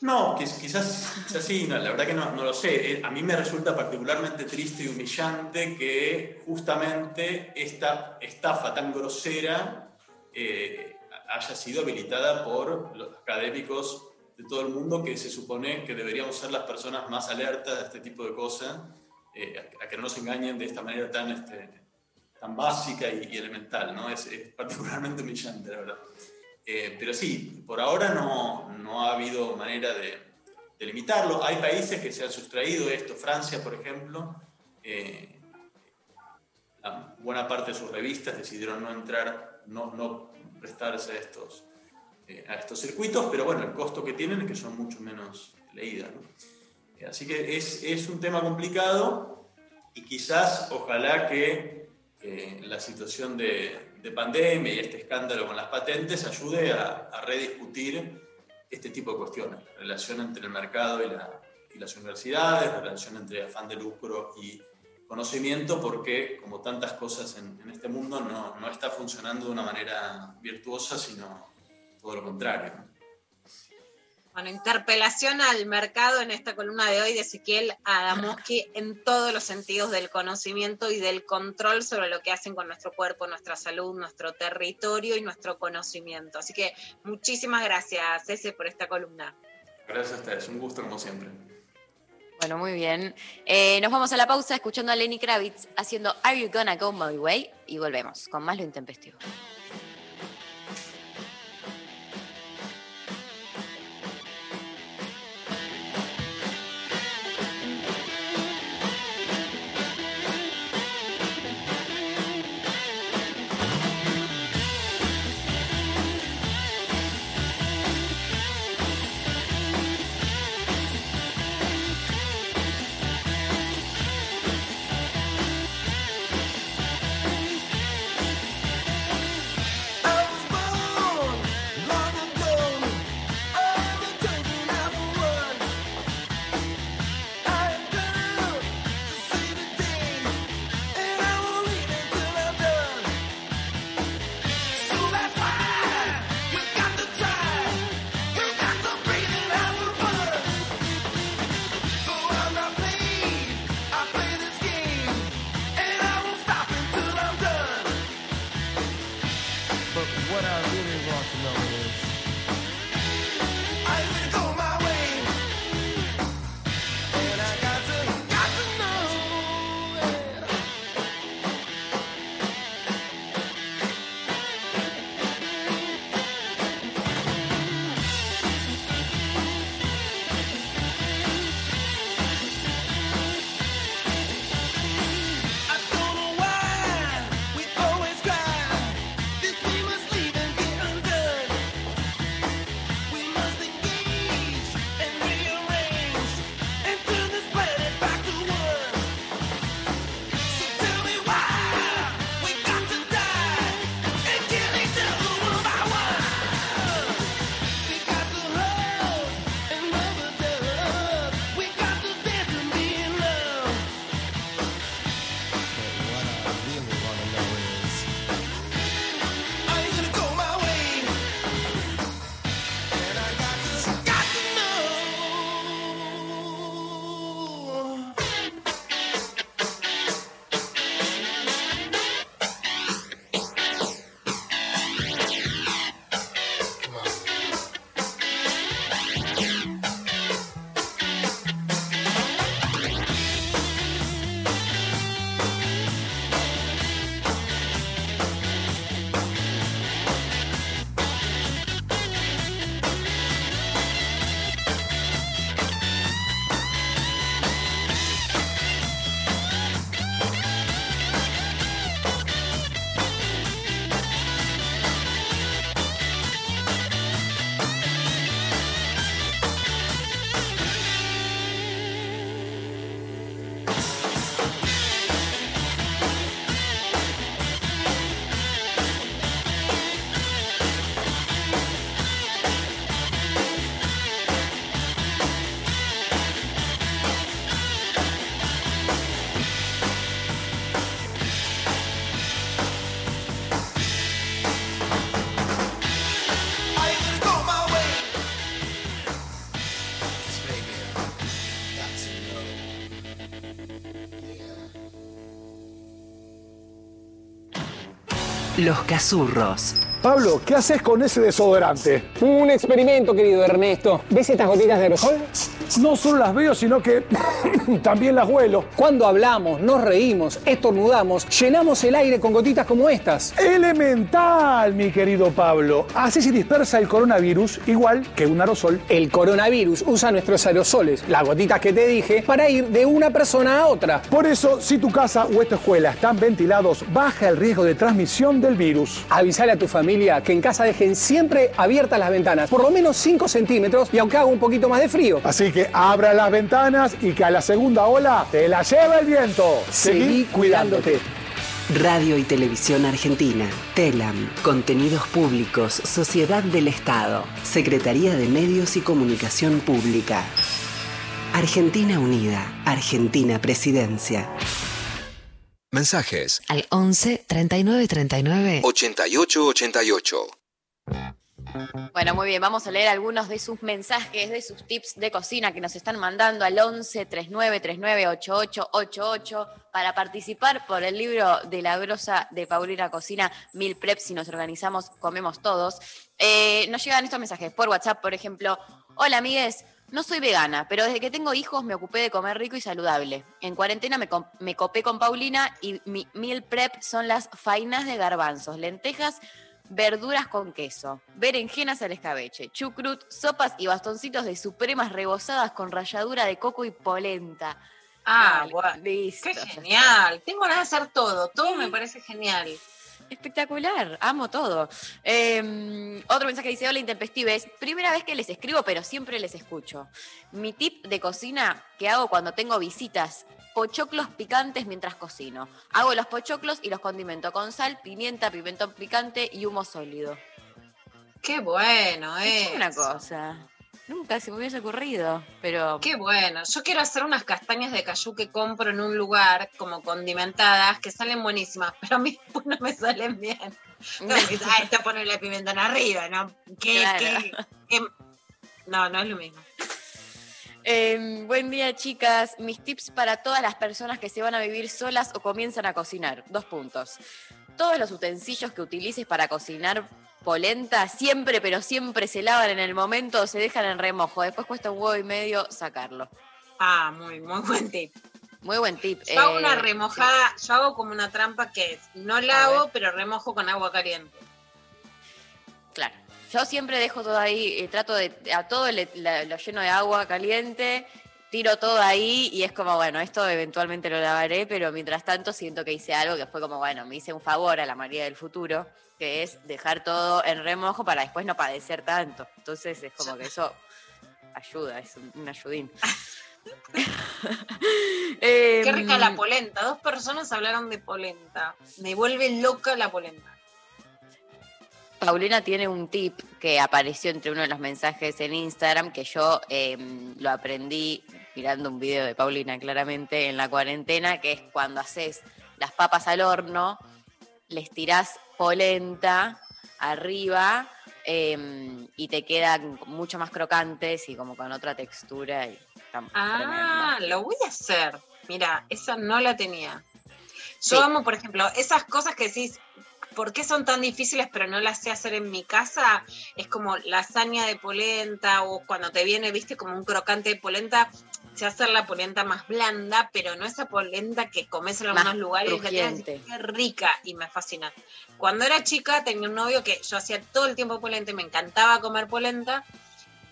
No, quiz- quizás, quizás sí, no, la verdad que no, no lo sé. Eh, A mí me resulta particularmente triste y humillante que justamente esta estafa tan grosera eh, haya sido habilitada por los académicos de todo el mundo que se supone que deberíamos ser las personas más alertas de este tipo de cosas, eh, a, a que no nos engañen de esta manera tan, este, tan básica y, y elemental, ¿no? Es, es particularmente humillante, la verdad. Eh, pero sí, por ahora no, no ha habido manera de, de limitarlo. Hay países que se han sustraído esto. Francia, por ejemplo, eh, buena parte de sus revistas decidieron no entrar, no, no prestarse a estos, eh, a estos circuitos, pero bueno, el costo que tienen es que son mucho menos leídas. ¿no? Eh, Así que es, es un tema complicado y quizás, ojalá que eh, la situación de, de pandemia y este escándalo con las patentes ayude a, a rediscutir este tipo de cuestiones, la relación entre el mercado y, la- y las universidades, la relación entre afán de lucro y conocimiento, porque como tantas cosas en, en este mundo no, no está funcionando de una manera virtuosa, sino todo lo contrario. ¿No? Bueno, interpelación al mercado en esta columna de hoy de Ezequiel Adamoski en todos los sentidos del conocimiento y del control sobre lo que hacen con nuestro cuerpo, nuestra salud, nuestro territorio y nuestro conocimiento. Así que muchísimas gracias, Ese, por esta columna. Gracias a ustedes, un gusto como siempre. Bueno, muy bien. Eh, nos vamos a la pausa escuchando a Lenny Kravitz haciendo Are You Gonna Go My Way? Y volvemos con más lo intempestivo. Los Cazurros. Pablo, ¿qué haces con ese desodorante? Un experimento, querido Ernesto. ¿Ves estas gotitas de aerosol? No solo las veo, sino que también las huelo. Cuando hablamos, nos reímos, estornudamos, llenamos el aire con gotitas como estas. Elemental, mi querido Pablo. Así se dispersa el coronavirus igual que un aerosol. El coronavirus usa nuestros aerosoles, las gotitas que te dije, para ir de una persona a otra. Por eso, si tu casa o esta escuela están ventilados, baja el riesgo de transmisión del virus. Avisale a tu familia que en casa dejen siempre abiertas las ventanas, por lo menos 5 centímetros y aunque haga un poquito más de frío. Así que abra las ventanas y que a la segunda ola te la lleva el viento. Seguí cuidándote. Radio y Televisión Argentina. TELAM. Contenidos Públicos. Sociedad del Estado. Secretaría de Medios y Comunicación Pública. Argentina Unida. Argentina Presidencia. Mensajes Al 11 39 39 88 88. Bueno, muy bien, vamos a leer algunos de sus mensajes, de sus tips de cocina que nos están mandando al 11 39 39 88 88 para participar por el libro de la grosa de Paulina Cocina, Mil Prep, si nos organizamos, comemos todos. Eh, nos llegan estos mensajes por WhatsApp, por ejemplo. Hola, amigues. No soy vegana, pero desde que tengo hijos me ocupé de comer rico y saludable. En cuarentena me, me copé con Paulina y mi meal prep son las fainas de garbanzos, lentejas, verduras con queso, berenjenas al escabeche, chucrut, sopas y bastoncitos de supremas rebozadas con ralladura de coco y polenta. Ah, listo, Qué genial. Tengo ganas de hacer todo. Todo me parece genial. Espectacular, amo todo. Eh, otro mensaje dice, hola intempestives, primera vez que les escribo, pero siempre les escucho. Mi tip de cocina que hago cuando tengo visitas, pochoclos picantes mientras cocino. Hago los pochoclos y los condimento con sal, pimienta, pimentón picante y humo sólido. Qué bueno, Es eh. una cosa. Nunca se me hubiese ocurrido, pero... Qué bueno. Yo quiero hacer unas castañas de cayú que compro en un lugar como condimentadas que salen buenísimas, pero a mí no me salen bien. Decís, ah, esta ponerle pimentón arriba, ¿no? ¿Qué, Claro. qué, qué? No, no es lo mismo. Eh, buen día, chicas. Mis tips para todas las personas que se van a vivir solas o comienzan a cocinar. Dos puntos. Todos los utensilios que utilices para cocinar polenta siempre, pero siempre se lavan en el momento o se dejan en remojo. Después cuesta un huevo y medio sacarlo. Ah, muy, muy buen tip. Muy buen tip. Yo hago Eh, una remojada, yo hago como una trampa que es, no la A hago, ver. pero remojo con agua caliente. Claro. Yo siempre dejo todo ahí, eh, trato de, a todo le- la- lo lleno de agua caliente, tiro todo ahí y es como, bueno, esto eventualmente lo lavaré, pero mientras tanto siento que hice algo que fue como, bueno, me hice un favor a la María del futuro, que es dejar todo en remojo para después no padecer tanto. Entonces es como que eso ayuda, es un, un ayudín. Qué Em, rica la polenta. Dos personas hablaron de polenta. Me vuelve loca la polenta. Paulina tiene un tip que apareció entre uno de los mensajes en Instagram que yo eh, lo aprendí mirando un video de Paulina claramente en la cuarentena, que es cuando haces las papas al horno, les tirás polenta arriba eh, y te quedan mucho más crocantes y como con otra textura. Y Ah, lo voy a hacer. Mira, esa no la tenía. Yo Sí. amo, por ejemplo, esas cosas que decís, ¿por qué son tan difíciles pero no las sé hacer en mi casa? Es como lasaña de polenta o cuando te viene, viste, como un crocante de polenta, sé hacer la polenta más blanda, pero no esa polenta que comes en Más algunos lugares que crujiente. qué rica y me fascina. Cuando era chica tenía un novio que yo hacía todo el tiempo polenta y me encantaba comer polenta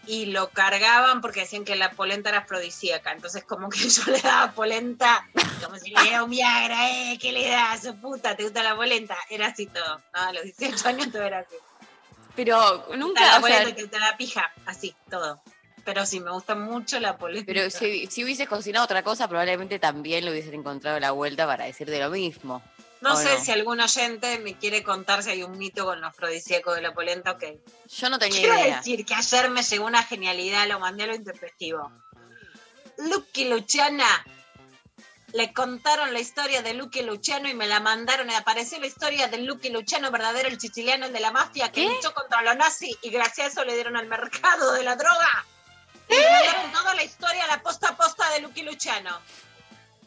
y lo cargaban porque decían que la polenta era afrodisíaca. Entonces, como que yo le daba polenta, como si le diera un Viagra, ¿eh? ¿Qué le das? Su puta, ¿te gusta la polenta? Era así todo. No, a los 18 años todo era así. Pero ¿Te nunca, la o sea, polenta, te gusta la pija? Así, todo. Pero sí, me gusta mucho la polenta. pero si, si hubieses cocinado otra cosa, probablemente también le hubiesen encontrado la vuelta para decir de lo mismo. No ¿o sé no? si algún oyente me quiere contar si hay un mito con los afrodisíacos de la polenta, ok. Yo no tenía Quiero idea. decir que ayer me llegó una genialidad, lo mandé a lo intempestivo. Lucky Luciana. Le contaron la historia de Lucky Luciano y me la mandaron y apareció la historia de Lucky Luciano, verdadero el siciliano, el de la mafia, que ¿Qué? luchó contra los nazis y gracias a eso le dieron al mercado de la droga. Y me mandaron toda la historia, la posta a posta de Lucky Luciano.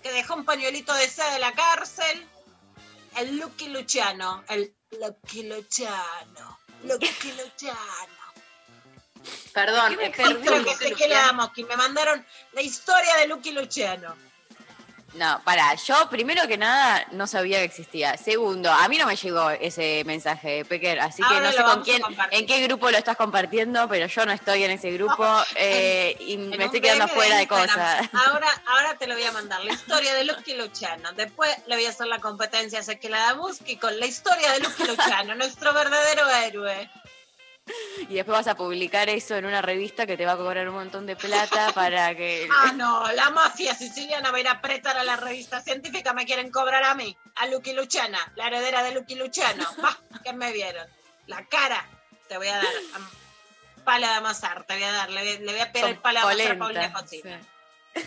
Que dejó un pañuelito de seda de la cárcel. El Lucky Luciano, el Lucky Luciano. Lucky Luciano. Perdón. Creo que que Luciano. amo, que me mandaron la historia de Lucky Luciano. No, para, yo primero que nada no sabía que existía. Segundo, a mí no me llegó ese mensaje, Pecker, así que no sé con quién, en qué grupo lo estás compartiendo, pero yo no estoy en ese grupo eh, y En me estoy quedando fuera de cosas. Ahora, ahora te lo voy a mandar, la historia de Lucky Luciano. Después le voy a hacer la competencia a que la Dabuski con la historia de Lucky Luciano, nuestro verdadero héroe. Y después vas a publicar eso en una revista que te va a cobrar un montón de plata para que... Ah, no, la mafia siciliana va a ir a apretar a la revista científica, me quieren cobrar a mí, a Lucky Luciana, la heredera de Lucky Luciano. Bah, ¿Qué me vieron? La cara te voy a dar. Pala de amasar, te voy a dar, le, voy- le voy a pegar el pala de amasar a polenta, Paulina Cocina. sí.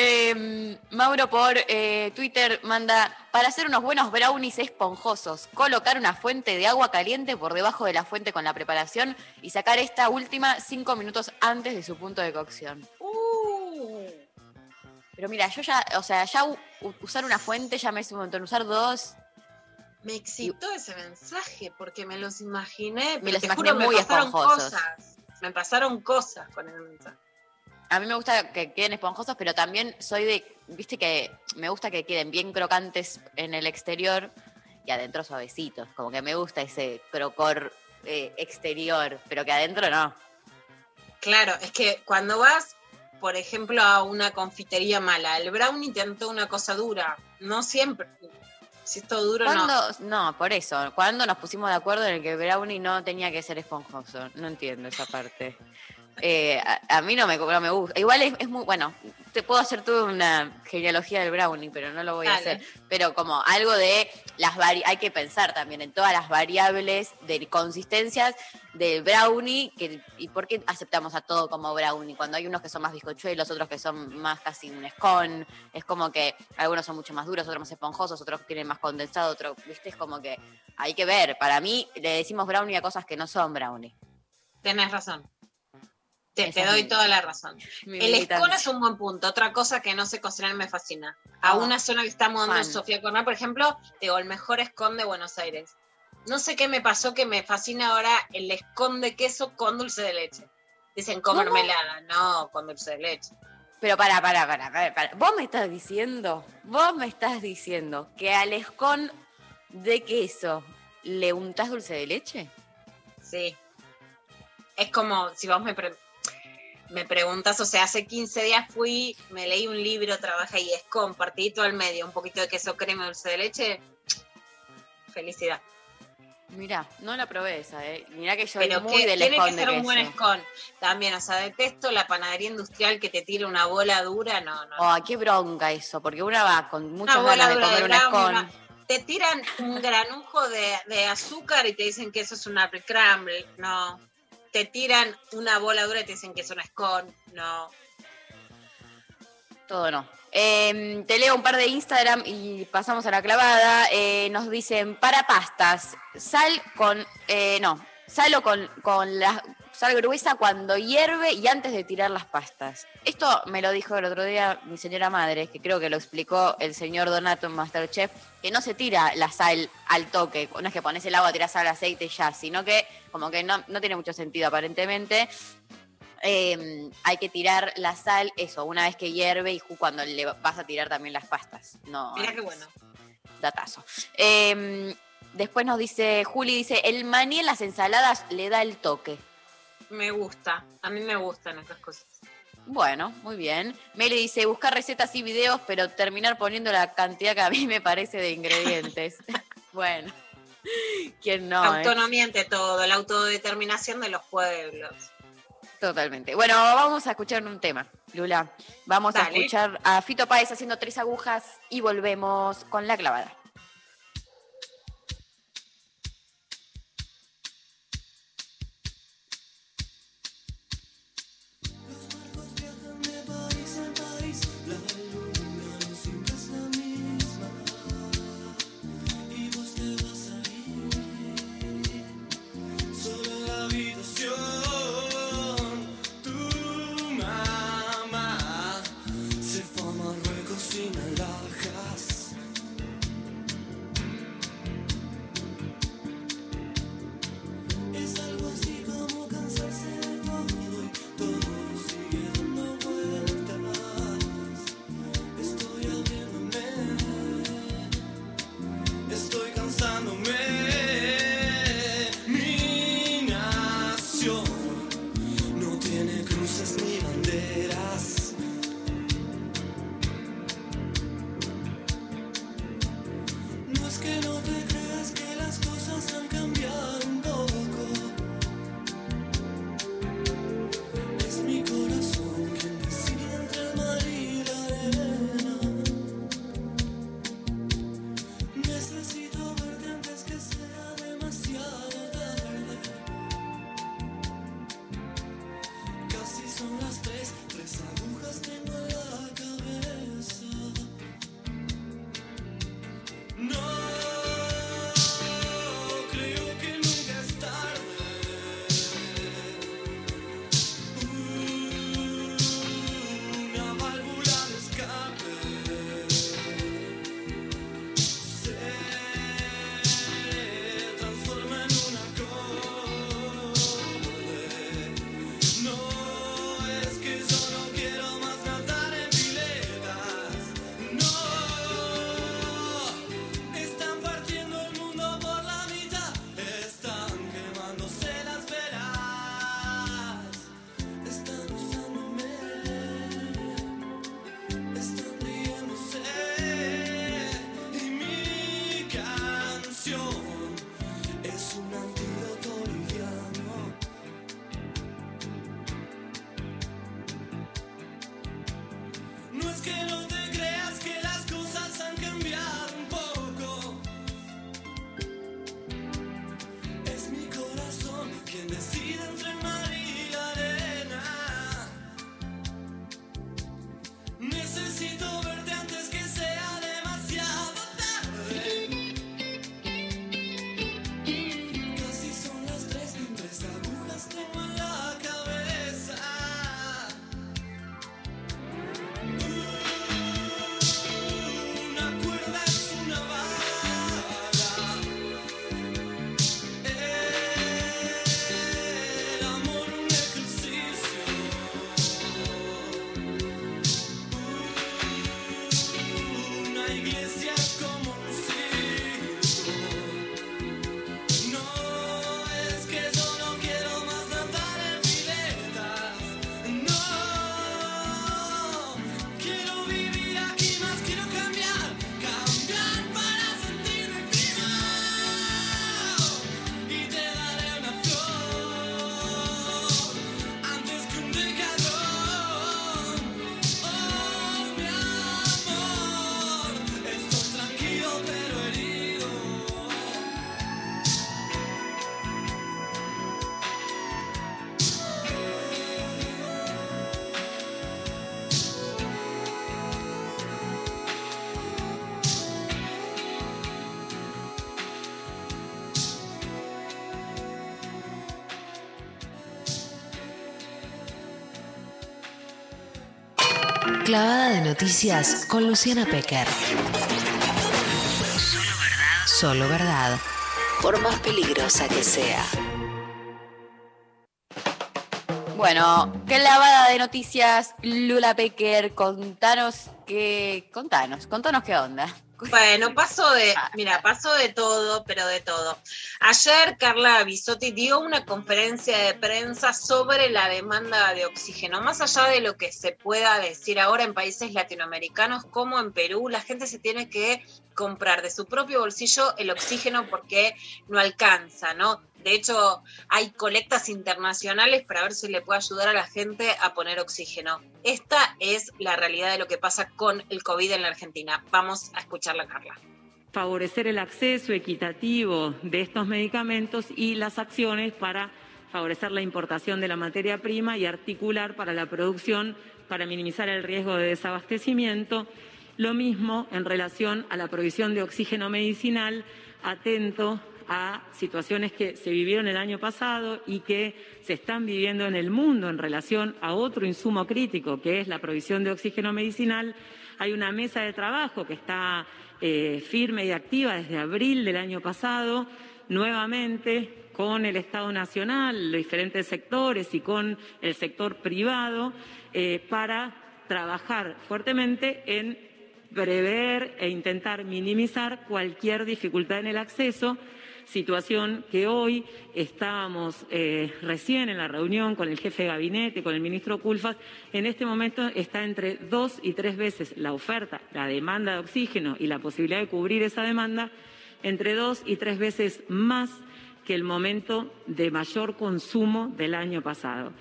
Eh, Mauro por eh, Twitter manda, para hacer unos buenos brownies esponjosos, colocar una fuente de agua caliente por debajo de la fuente con la preparación y sacar esta última cinco minutos antes de su punto de cocción. Uh, Pero mira, yo ya, o sea, ya usar una fuente ya me es un montón, usar dos, me excitó ese mensaje porque me los imaginé. Me los imaginé juro, muy me pasaron esponjosos. cosas. Me pasaron cosas con el mensaje. A mí me gusta que queden esponjosos, pero también soy de, viste que me gusta que queden bien crocantes en el exterior y adentro suavecitos. Como que me gusta ese crocor eh, exterior, pero que adentro no. Claro, es que cuando vas, por ejemplo, a una confitería mala, el brownie te una cosa dura. No siempre. Si es todo duro, no. ¿Cuándo? No, por eso. ¿Cuándo nos pusimos de acuerdo en el que el brownie no tenía que ser esponjoso? No entiendo esa parte. Eh, a, a mí no me, no me gusta. Igual es, es muy, bueno, te puedo hacer toda una genealogía del brownie, pero no lo voy a hacer. Pero como algo de las vari hay que pensar también en todas las variables de consistencias del brownie, que, y por qué aceptamos a todo como brownie, cuando hay unos que son más bizcochuelos, otros que son más casi un scone, es como que algunos son mucho más duros, otros más esponjosos, otros tienen más condensado, otros, viste, es como que hay que ver. Para mí le decimos brownie a cosas que no son brownie. Tenés razón. Te, te doy mi- toda la razón. El escone es un buen punto. Otra cosa que no sé cocinar me fascina. A una zona que está mudando. Sofía Cornal, por ejemplo, digo, el mejor escon de Buenos Aires. No sé qué me pasó que me fascina ahora el escon de queso con dulce de leche. Dicen con ¿Cómo? mermelada, no, con dulce de leche. Pero para, para, para, para, para. Vos me estás diciendo, vos me estás diciendo que al escon de queso le untás dulce de leche. Sí. Es como si vos me, pre- me preguntas, o sea, hace 15 días fui, me leí un libro, trabajé y es compartidito al medio, un poquito de queso crema dulce de leche. Felicidad. Mirá, no la probé esa, eh. Mirá que yo Pero muy que del tiene que ser un buen escon. También, o sea, detesto la panadería industrial que te tira una bola dura, no, no. Oh, qué bronca eso, porque una va con muchas una bola de dura comer de un Te tiran un granujo de, de azúcar y te dicen que eso es un apple crumble, no. Te tiran una bola dura y te dicen que es un scone, no. Todo no. Eh, te leo un par de Instagram y pasamos a la clavada. Eh, nos dicen para pastas, sal con, eh, no, sal con, con la sal gruesa cuando hierve y antes de tirar las pastas. Esto me lo dijo el otro día mi señora madre, que creo que lo explicó el señor Donato en Masterchef, que no se tira la sal al toque, no es que pones el agua, tiras sal, aceite y ya, sino que como que no, no tiene mucho sentido aparentemente. Eh, hay que tirar la sal, eso, una vez que hierve y cuando le vas a tirar también las pastas. No, Mira qué bueno. Datazo. Eh, después nos dice, Juli dice, el maní en las ensaladas le da el toque. Me gusta, a mí me gustan estas cosas. Bueno, muy bien. Meli dice, buscar recetas y videos, pero terminar poniendo la cantidad que a mí me parece de ingredientes. bueno, ¿quién no? eh? Autonomía ante todo, la autodeterminación de los pueblos. Totalmente. Bueno, vamos a escuchar un tema, Lula. Vamos a escuchar a Fito Páez haciendo tres agujas y volvemos con la clavada. De noticias con Luciana Pecker. Solo verdad. Solo verdad. Por más peligrosa que sea. Bueno, qué lavada de noticias, Lula Pecker. Contanos qué. Contanos, contanos qué onda. Bueno, pasó de, mira, pasó de todo, pero de todo. Ayer Carla Bisotti dio una conferencia de prensa sobre la demanda de oxígeno. Más allá de lo que se pueda decir ahora en países latinoamericanos como en Perú, la gente se tiene que comprar de su propio bolsillo el oxígeno porque no alcanza, ¿no? De hecho, hay colectas internacionales para ver si le puede ayudar a la gente a poner oxígeno. Esta es la realidad de lo que pasa con el COVID en la Argentina. Vamos a escucharla, Carla. Favorecer el acceso equitativo de estos medicamentos y las acciones para favorecer la importación de la materia prima y articular para la producción para minimizar el riesgo de desabastecimiento. Lo mismo en relación a la provisión de oxígeno medicinal, atento a situaciones que se vivieron el año pasado y que se están viviendo en el mundo en relación a otro insumo crítico, que es la provisión de oxígeno medicinal. Hay una mesa de trabajo que está eh, firme y activa desde abril del año pasado, nuevamente con el Estado Nacional, los diferentes sectores y con el sector privado, eh, para trabajar fuertemente en prever e intentar minimizar cualquier dificultad en el acceso, situación que hoy estábamos eh, recién en la reunión con el jefe de gabinete, con el ministro Culfas, en este momento está entre dos y tres veces la oferta, la demanda de oxígeno y la posibilidad de cubrir esa demanda, entre dos y tres veces más que el momento de mayor consumo del año pasado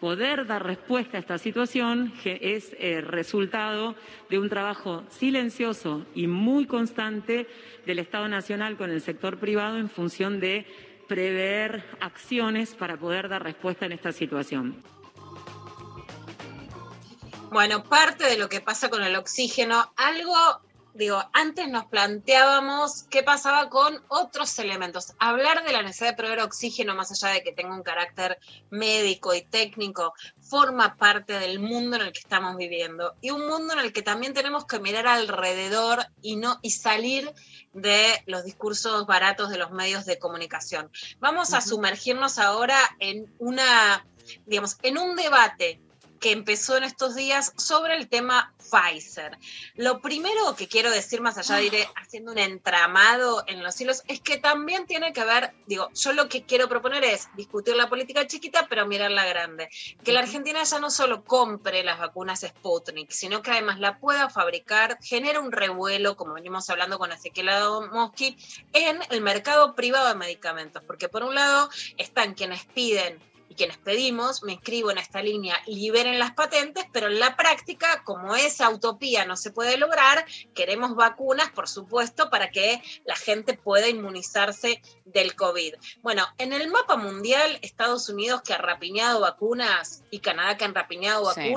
poder dar respuesta a esta situación es eh, resultado de un trabajo silencioso y muy constante del Estado Nacional con el sector privado en función de prever acciones para poder dar respuesta en esta situación. Bueno, parte de lo que pasa con el oxígeno, algo digo, antes nos planteábamos qué pasaba con otros elementos. Hablar de la necesidad de proveer oxígeno, más allá de que tenga un carácter médico y técnico, forma parte del mundo en el que estamos viviendo. Y un mundo en el que también tenemos que mirar alrededor y, no, y salir de los discursos baratos de los medios de comunicación. Vamos a sumergirnos ahora en una, digamos, en un debate que empezó en estos días sobre el tema Pfizer. Lo primero que quiero decir, más allá de ir haciendo un entramado en los hilos, es que también tiene que ver, digo, yo lo que quiero proponer es discutir la política chiquita, pero mirar la grande. Que la Argentina ya no solo compre las vacunas Sputnik, sino que además la pueda fabricar, genera un revuelo, como venimos hablando con Ezequiel Mosqui, en el mercado privado de medicamentos. Porque por un lado están quienes piden y quienes pedimos, me inscribo en esta línea, liberen las patentes, pero en la práctica, como esa utopía no se puede lograr, queremos vacunas, por supuesto, para que la gente pueda inmunizarse del COVID. Bueno, en el mapa mundial, Estados Unidos que ha rapiñado vacunas y Canadá que han rapiñado Sí.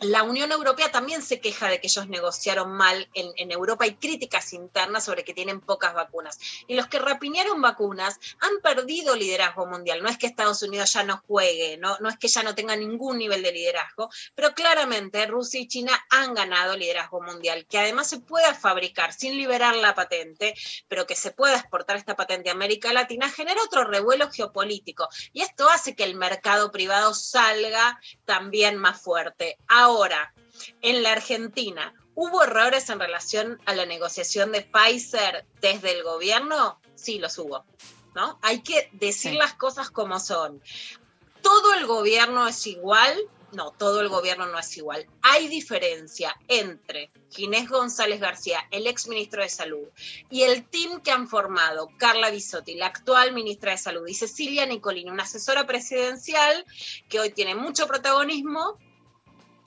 La Unión Europea también se queja de que ellos negociaron mal. En, Europa hay críticas internas sobre que tienen pocas vacunas. Y los que rapiñaron vacunas han perdido liderazgo mundial. No es que Estados Unidos ya no juegue, no, no es que ya no tenga ningún nivel de liderazgo, pero claramente Rusia y China han ganado liderazgo mundial, que además se pueda fabricar sin liberar la patente, pero que se pueda exportar esta patente a América Latina, genera otro revuelo geopolítico. Y esto hace que el mercado privado salga también más fuerte. En la Argentina, ¿hubo errores en relación a la negociación de Pfizer desde el gobierno? Sí, los hubo. ¿no? Hay que decir Sí. las cosas como son. ¿Todo el gobierno es igual? No, todo el gobierno no es igual. Hay diferencia entre Ginés González García, el ex ministro de Salud, y el team que han formado Carla Bisotti, la actual ministra de Salud, y Cecilia Nicolini, una asesora presidencial que hoy tiene mucho protagonismo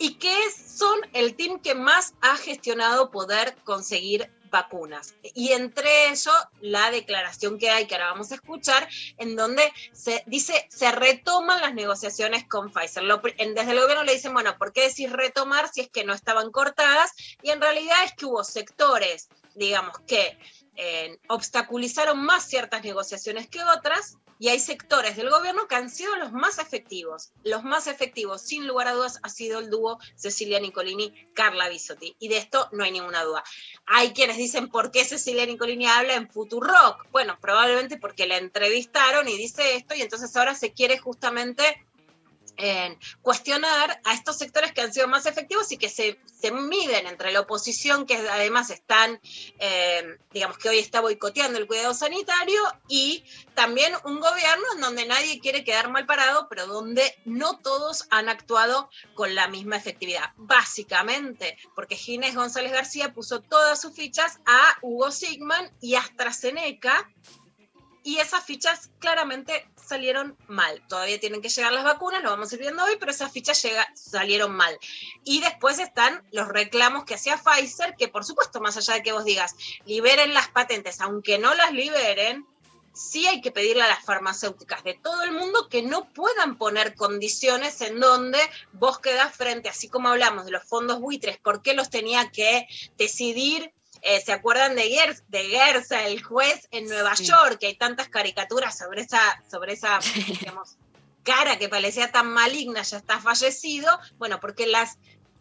y que son el team que más ha gestionado poder conseguir vacunas. Y entre ellos, la declaración que hay, que ahora vamos a escuchar, en donde se dice, se retoman las negociaciones con Pfizer. Desde el gobierno le dicen, bueno, ¿por qué decir retomar si es que no estaban cortadas? Y en realidad es que hubo sectores, digamos, que eh, obstaculizaron más ciertas negociaciones que otras, y hay sectores del gobierno que han sido los más efectivos. Los más efectivos, sin lugar a dudas, ha sido el dúo Cecilia Nicolini, Carla Bisotti. Y de esto no hay ninguna duda. Hay quienes dicen por qué Cecilia Nicolini habla en Futurock. Bueno, probablemente porque la entrevistaron y dice esto, y entonces ahora se quiere justamente en cuestionar a estos sectores que han sido más efectivos y que se, se miden entre la oposición, que además están, eh, digamos que hoy está boicoteando el cuidado sanitario, y también un gobierno en donde nadie quiere quedar mal parado, pero donde no todos han actuado con la misma efectividad. Básicamente, porque Ginés González García puso todas sus fichas a Hugo Sigman y AstraZeneca, y esas fichas claramente salieron mal. Todavía tienen que llegar las vacunas, lo vamos a ir viendo hoy, pero esas fichas llega, salieron mal. Y después están los reclamos que hacía Pfizer, que por supuesto, más allá de que vos digas, liberen las patentes, aunque no las liberen, sí hay que pedirle a las farmacéuticas de todo el mundo que no puedan poner condiciones en donde vos quedás frente, así como hablamos de los fondos buitres, ¿por qué los tenía que decidir eh, ¿Se acuerdan de, Gers, de Gersa, el juez en Nueva Sí. York? Que hay tantas caricaturas sobre esa, sobre esa digamos, cara que parecía tan maligna, ya está fallecido. Bueno, porque las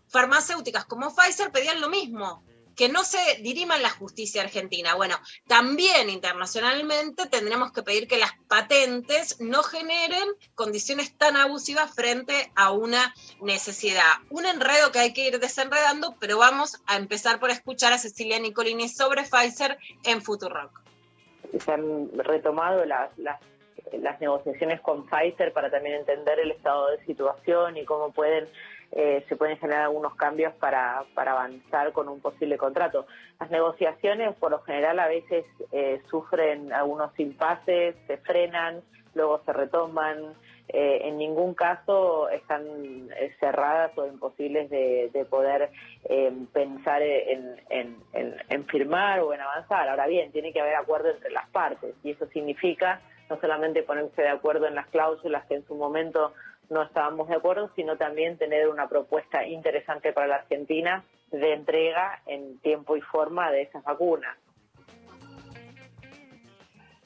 farmacéuticas como Pfizer pedían lo mismo, que no se dirima la justicia argentina. Bueno, también internacionalmente tendremos que pedir que las patentes no generen condiciones tan abusivas frente a una necesidad. Un enredo que hay que ir desenredando, pero vamos a empezar por escuchar a Cecilia Nicolini sobre Pfizer en Futurock. se han retomado las, las, las negociaciones con Pfizer para también entender el estado de situación y cómo pueden eh, se pueden generar algunos cambios para, para avanzar con un posible contrato. Las negociaciones por lo general a veces eh, sufren algunos impases, se frenan, luego se retoman. Eh, en ningún caso están eh, cerradas o imposibles de, de poder eh, pensar en, en- en- en firmar o en avanzar. Ahora bien, tiene que haber acuerdo entre las partes y eso significa no solamente ponerse de acuerdo en las cláusulas que en su momento no estábamos de acuerdo, sino también tener una propuesta interesante para la Argentina de entrega en tiempo y forma de esas vacunas.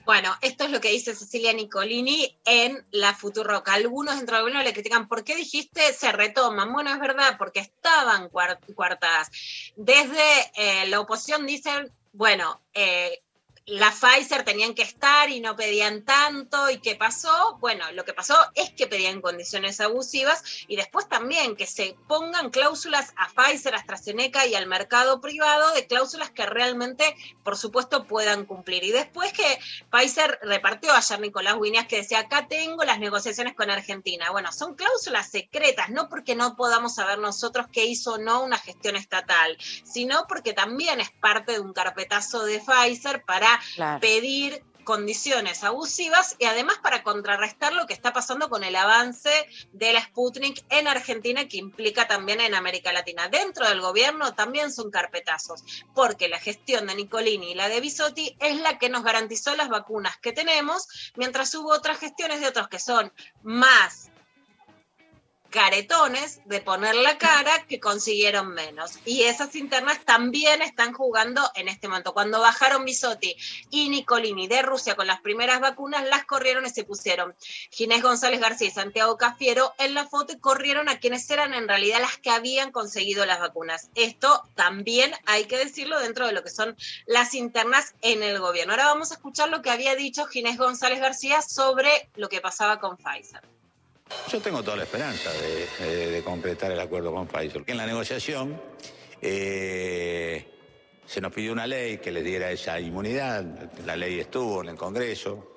Bueno, esto es lo que dice Cecilia Nicolini en la Futuroca. Algunos dentro del gobierno le critican, ¿por qué dijiste se retoman? Bueno, es verdad, porque estaban cuar- coartadas. Desde eh, la oposición dicen, bueno, eh, la Pfizer tenían que estar y no pedían tanto. ¿Y qué pasó? Bueno, lo que pasó es que pedían condiciones abusivas y después también que se pongan cláusulas a Pfizer, AstraZeneca y al mercado privado de cláusulas que realmente, por supuesto, puedan cumplir. Y después que Pfizer repartió ayer Nicolás Guineas que decía, acá tengo las negociaciones con Argentina. Bueno, son cláusulas secretas, no porque no podamos saber nosotros qué hizo o no una gestión estatal, sino porque también es parte de un carpetazo de Pfizer pedir condiciones abusivas y además para contrarrestar lo que está pasando con el avance de la Sputnik en Argentina que implica también en América Latina. Dentro del gobierno también son carpetazos, porque la gestión de Nicolini y la de Bisotti es la que nos garantizó las vacunas que tenemos, mientras hubo otras gestiones de otros que son más caretones de poner la cara que consiguieron menos. Y esas internas también están jugando en este momento. Cuando bajaron Bisotti y Nicolini de Rusia con las primeras vacunas, las corrieron y se pusieron Ginés González García y Santiago Cafiero en la foto y corrieron a quienes eran en realidad las que habían conseguido las vacunas. Esto también hay que decirlo dentro de lo que son las internas en el gobierno. Ahora vamos a escuchar lo que había dicho Ginés González García sobre lo que pasaba con Pfizer. Yo tengo toda la esperanza de, de- completar el acuerdo con Pfizer. En la negociación eh, se nos pidió una ley que le diera esa inmunidad. La ley estuvo en el Congreso.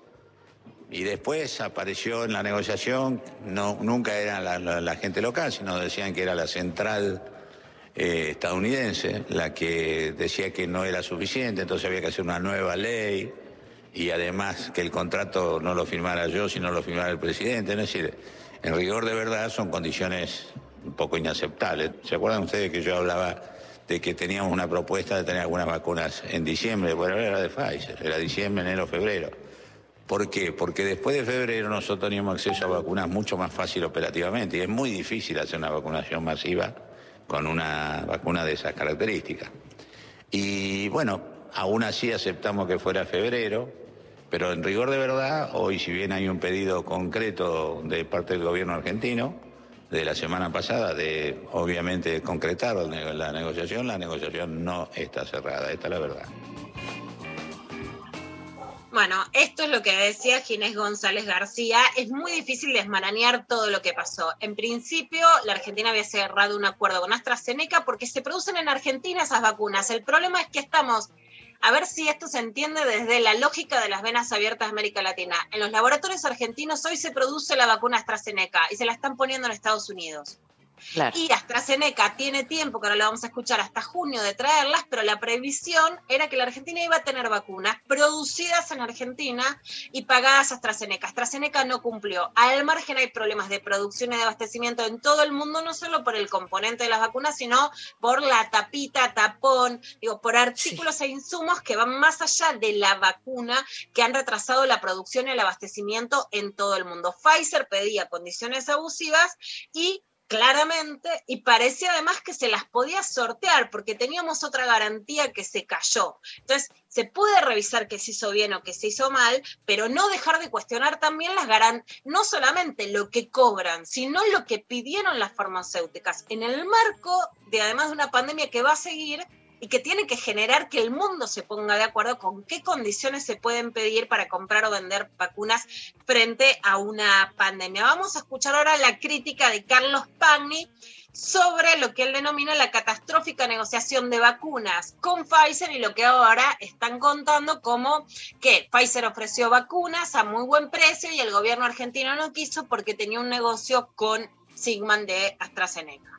Y después apareció en la negociación, no, nunca era la gente local, sino decían que era la central eh, estadounidense la que decía que no era suficiente, entonces había que hacer una nueva ley y además que el contrato no lo firmara yo, sino lo firmara el presidente. Es decir, en rigor de verdad son condiciones un poco inaceptables. ¿Se acuerdan ustedes que yo hablaba de que teníamos una propuesta de tener algunas vacunas en diciembre? Bueno, era de Pfizer, era diciembre, enero, febrero. ¿Por qué? Porque después de febrero nosotros teníamos acceso a vacunas mucho más fácil operativamente y es muy difícil hacer una vacunación masiva con una vacuna de esas características. Y bueno, aún así aceptamos que fuera febrero Pero en rigor de verdad, hoy si bien hay un pedido concreto de parte del gobierno argentino, de la semana pasada, de obviamente concretar la negociación, la negociación no está cerrada, esta es la verdad. Bueno, esto es lo que decía Ginés González García. Es muy difícil desmarañar todo lo que pasó. En principio, la Argentina había cerrado un acuerdo con AstraZeneca porque se producen en Argentina esas vacunas. El problema es que estamos, a ver si esto se entiende desde la lógica de las venas abiertas de América Latina. En los laboratorios argentinos hoy se produce la vacuna AstraZeneca y se la están poniendo en Estados Unidos. Y AstraZeneca tiene tiempo, que ahora lo vamos a escuchar, hasta junio de traerlas, pero la previsión era que la Argentina iba a tener vacunas producidas en Argentina y pagadas a AstraZeneca. AstraZeneca no cumplió. Al margen hay problemas de producción y de abastecimiento en todo el mundo, no solo por el componente de las vacunas, sino por la tapita, tapón, digo, por artículos e insumos que van más allá de la vacuna, que han retrasado la producción y el abastecimiento en todo el mundo. Pfizer pedía condiciones abusivas y claramente, y parecía además que se las podía sortear porque teníamos otra garantía que se cayó. Entonces, se puede revisar que se hizo bien o que se hizo mal, pero no dejar de cuestionar también las garantías, no solamente lo que cobran, sino lo que pidieron las farmacéuticas en el marco de además de una pandemia que va a seguir y que tiene que generar que el mundo se ponga de acuerdo con qué condiciones se pueden pedir para comprar o vender vacunas frente a una pandemia. Vamos a escuchar ahora la crítica de Carlos Pagni sobre lo que él denomina la catastrófica negociación de vacunas con Pfizer y lo que ahora están contando como que Pfizer ofreció vacunas a muy buen precio y el gobierno argentino no quiso porque tenía un negocio con Sigman de AstraZeneca.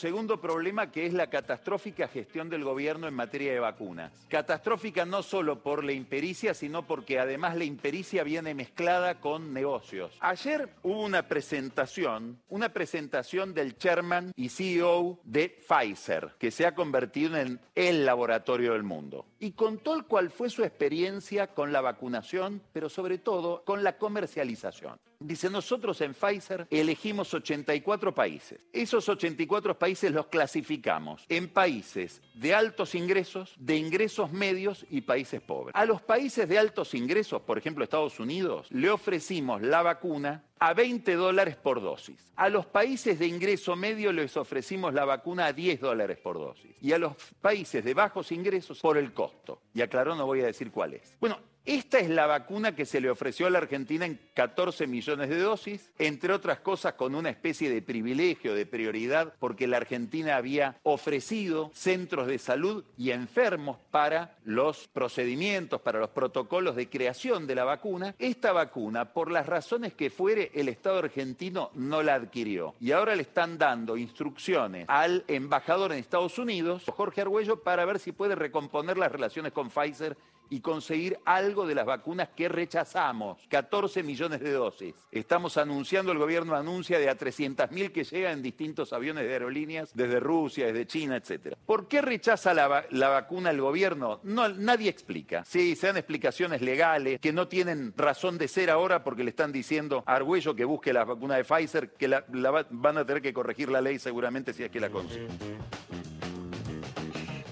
Segundo problema que es la catastrófica gestión del gobierno en materia de vacunas. Catastrófica no solo por la impericia, sino porque además la impericia viene mezclada con negocios. Ayer hubo una presentación, una presentación del chairman y CEO de Pfizer, que se ha convertido en el laboratorio del mundo. Y contó cuál fue su experiencia con la vacunación, pero sobre todo con la comercialización. Dice, nosotros en Pfizer elegimos 84 países. Esos 84 países los clasificamos en países de altos ingresos, de ingresos medios y países pobres. A los países de altos ingresos, por ejemplo Estados Unidos, le ofrecimos la vacuna a 20 dólares por dosis. A los países de ingreso medio les ofrecimos la vacuna a 10 dólares por dosis. Y a los países de bajos ingresos por el costo. Y aclaró, no voy a decir cuál es. Bueno, esta es la vacuna que se le ofreció a la Argentina en 14 millones de dosis, entre otras cosas con una especie de privilegio, de prioridad, porque la Argentina había ofrecido centros de salud y enfermos para los procedimientos, para los protocolos de creación de la vacuna. Esta vacuna, por las razones que fuere, el Estado argentino no la adquirió. Y ahora le están dando instrucciones al embajador en Estados Unidos, Jorge Argüello, para ver si puede recomponer las relaciones con Pfizer y conseguir algo de las vacunas que rechazamos, 14 millones de dosis. Estamos anunciando, el gobierno anuncia de a 300.000 que llegan en distintos aviones de aerolíneas desde Rusia, desde China, etc. ¿Por qué rechaza la, va- la vacuna el gobierno? No, nadie explica. Sí, se dan explicaciones legales que no tienen razón de ser ahora porque le están diciendo a Argüello que busque la vacuna de Pfizer, que la, la va- van a tener que corregir la ley seguramente si es que la consiguen.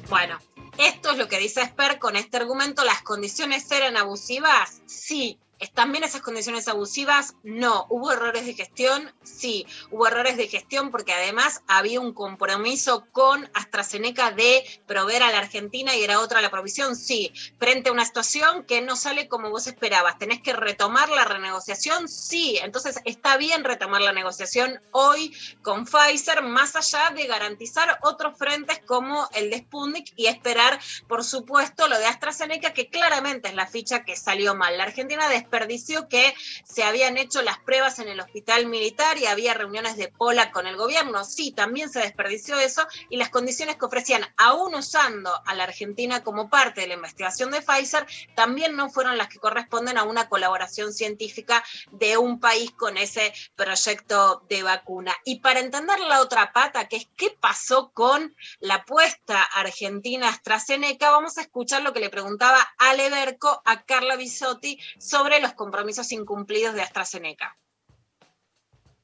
Bueno, esto es lo que dice Esper con este argumento. ¿Las condiciones eran abusivas? Sí. ¿Están bien esas condiciones abusivas? No. ¿Hubo errores de gestión? Sí. Hubo errores de gestión porque además había un compromiso con AstraZeneca de proveer a la Argentina y era otra la provisión. Sí. Frente a una situación que no sale como vos esperabas, ¿tenés que retomar la renegociación? Sí. Entonces está bien retomar la negociación hoy con Pfizer, más allá de garantizar otros frentes como el de Sputnik y esperar, por supuesto, lo de AstraZeneca, que claramente es la ficha que salió mal. La Argentina desperdició que se habían hecho las pruebas en el hospital militar y había reuniones de pola con el gobierno. Sí, también se desperdició eso y las condiciones que ofrecían, aún usando a la Argentina como parte de la investigación de Pfizer, también no fueron las que corresponden a una colaboración científica de un país con ese proyecto de vacuna. Y para entender la otra pata, que es qué pasó con la apuesta argentina AstraZeneca, vamos a escuchar lo que le preguntaba Ale Berco a Carla Bisotti sobre los compromisos incumplidos de AstraZeneca.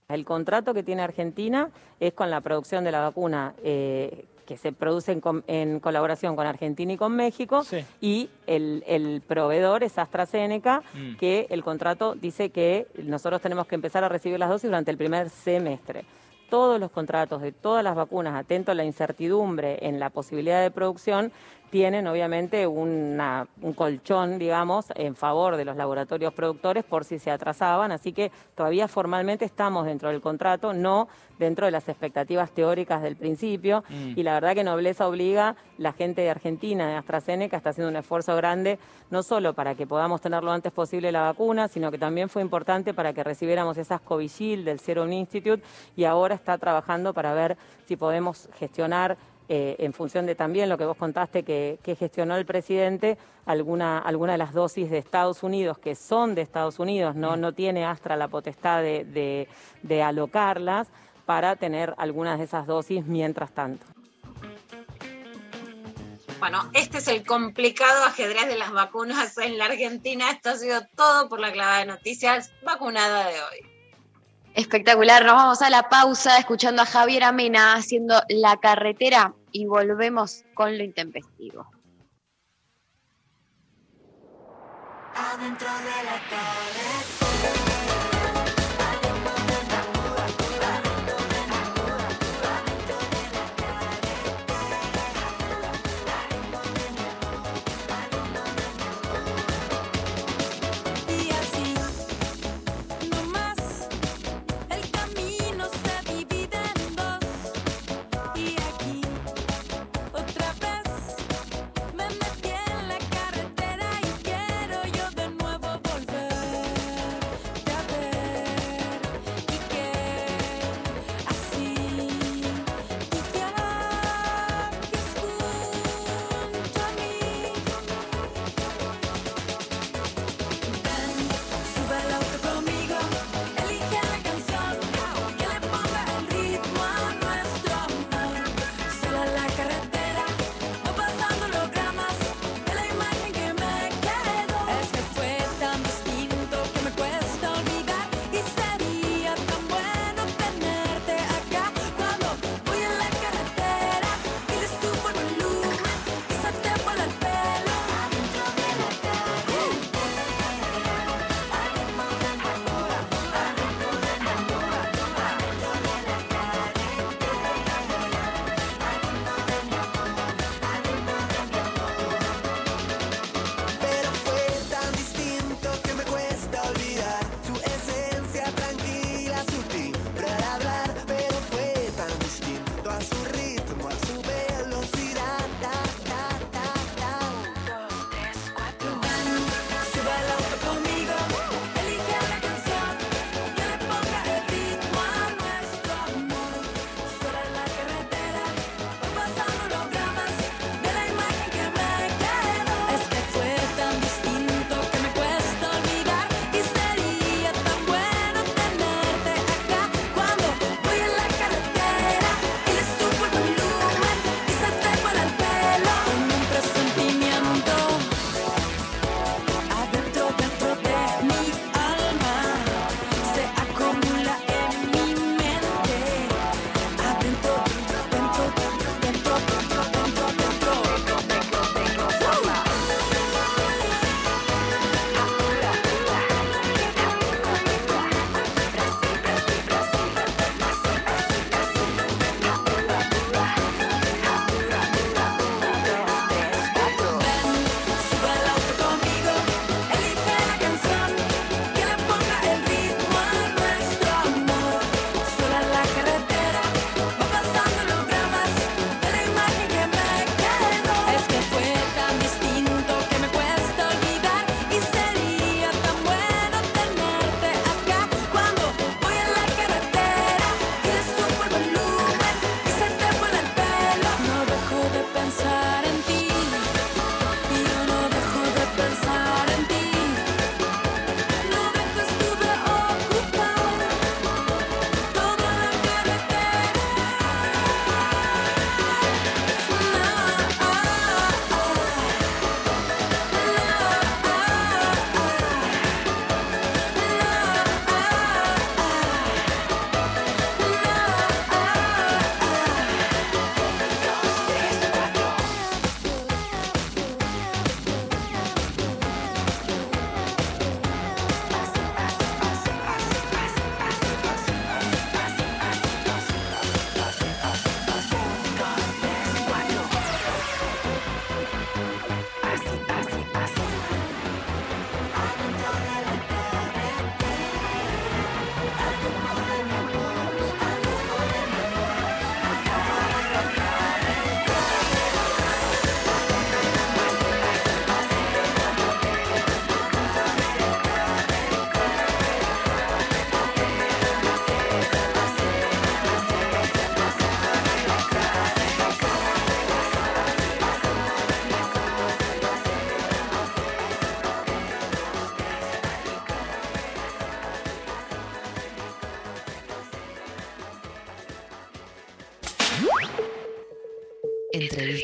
El contrato que tiene Argentina es con la producción de la vacuna eh, que se produce en, com- en colaboración con Argentina y con México, Sí. y el, el proveedor es AstraZeneca, Mm. que el contrato dice que nosotros tenemos que empezar a recibir las dosis durante el primer semestre. Todos los contratos de todas las vacunas, atento a la incertidumbre en la posibilidad de producción, tienen obviamente una- un colchón, digamos, en favor de los laboratorios productores por si se atrasaban, así que todavía formalmente estamos dentro del contrato, no dentro de las expectativas teóricas del principio, Mm. y la verdad que nobleza obliga, la gente de Argentina, de AstraZeneca, está haciendo un esfuerzo grande, no solo para que podamos tener lo antes posible la vacuna, sino que también fue importante para que recibiéramos esas Covishield del Serum Institute, y ahora está trabajando para ver si podemos gestionar eh, en función de también lo que vos contaste que, que gestionó el presidente, alguna, alguna de las dosis de Estados Unidos que son de Estados Unidos, no, no tiene Astra la potestad de, de- de alocarlas para tener algunas de esas dosis mientras tanto. Bueno, este es el complicado ajedrez de las vacunas en la Argentina. Esto ha sido todo por la clavada de noticias vacunada de hoy. Espectacular, nos vamos a la pausa escuchando a Javier Amena haciendo la carretera y volvemos con lo intempestivo. Adentro de la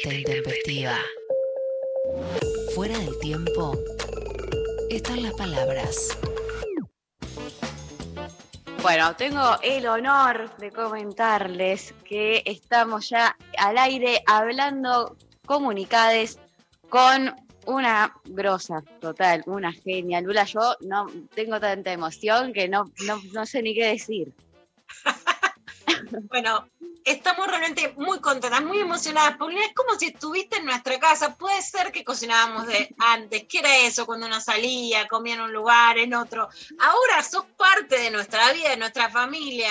Intempestiva. Fuera del tiempo están las palabras. Bueno, tengo el honor de comentarles que estamos ya al aire hablando comunicades con una grosa total, una genia. Lula, yo no tengo tanta emoción que no, no, no sé ni qué decir. Bueno, estamos realmente muy contentas, muy emocionadas. Paulina, es como si estuviste en nuestra casa. Puede ser que cocinábamos de antes. ¿Qué era eso cuando uno salía, comía en un lugar, en otro? Ahora sos parte de nuestra vida, de nuestra familia.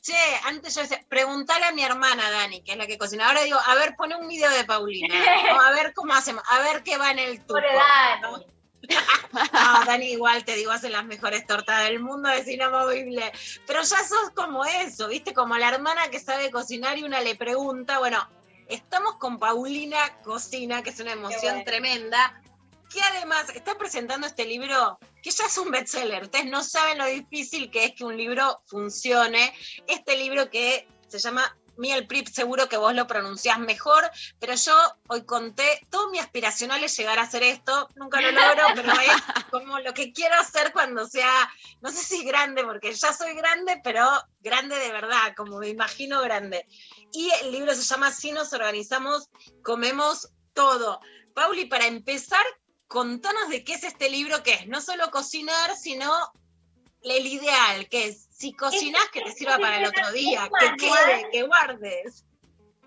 Che, antes yo decía, preguntale a mi hermana Dani, que es la que cocina. Ahora digo, a ver, pone un video de Paulina. ¿no? A ver cómo hacemos, a ver qué va en el tubo. No, Dani igual te digo, hace las mejores tortas del mundo, es inamovible. Pero ya sos como eso, ¿viste? Como la hermana que sabe cocinar y una le pregunta, bueno, estamos con Paulina Cocina, que es una emoción bueno. tremenda, que además está presentando este libro que ya es un bestseller. Ustedes no saben lo difícil que es que un libro funcione. Este libro que se llama Miel Prip, seguro que vos lo pronunciás mejor, pero yo hoy conté, todo mi aspiracional es llegar a hacer esto, nunca lo logro, pero es como lo que quiero hacer cuando sea, no sé si grande, porque ya soy grande, pero grande de verdad, como me imagino grande. Y el libro se llama Si nos organizamos, comemos todo. Pauli, para empezar, contanos de qué es este libro, que es no solo cocinar, sino el ideal, que es si cocinas, que te sirva para el otro día, que quede, que guardes.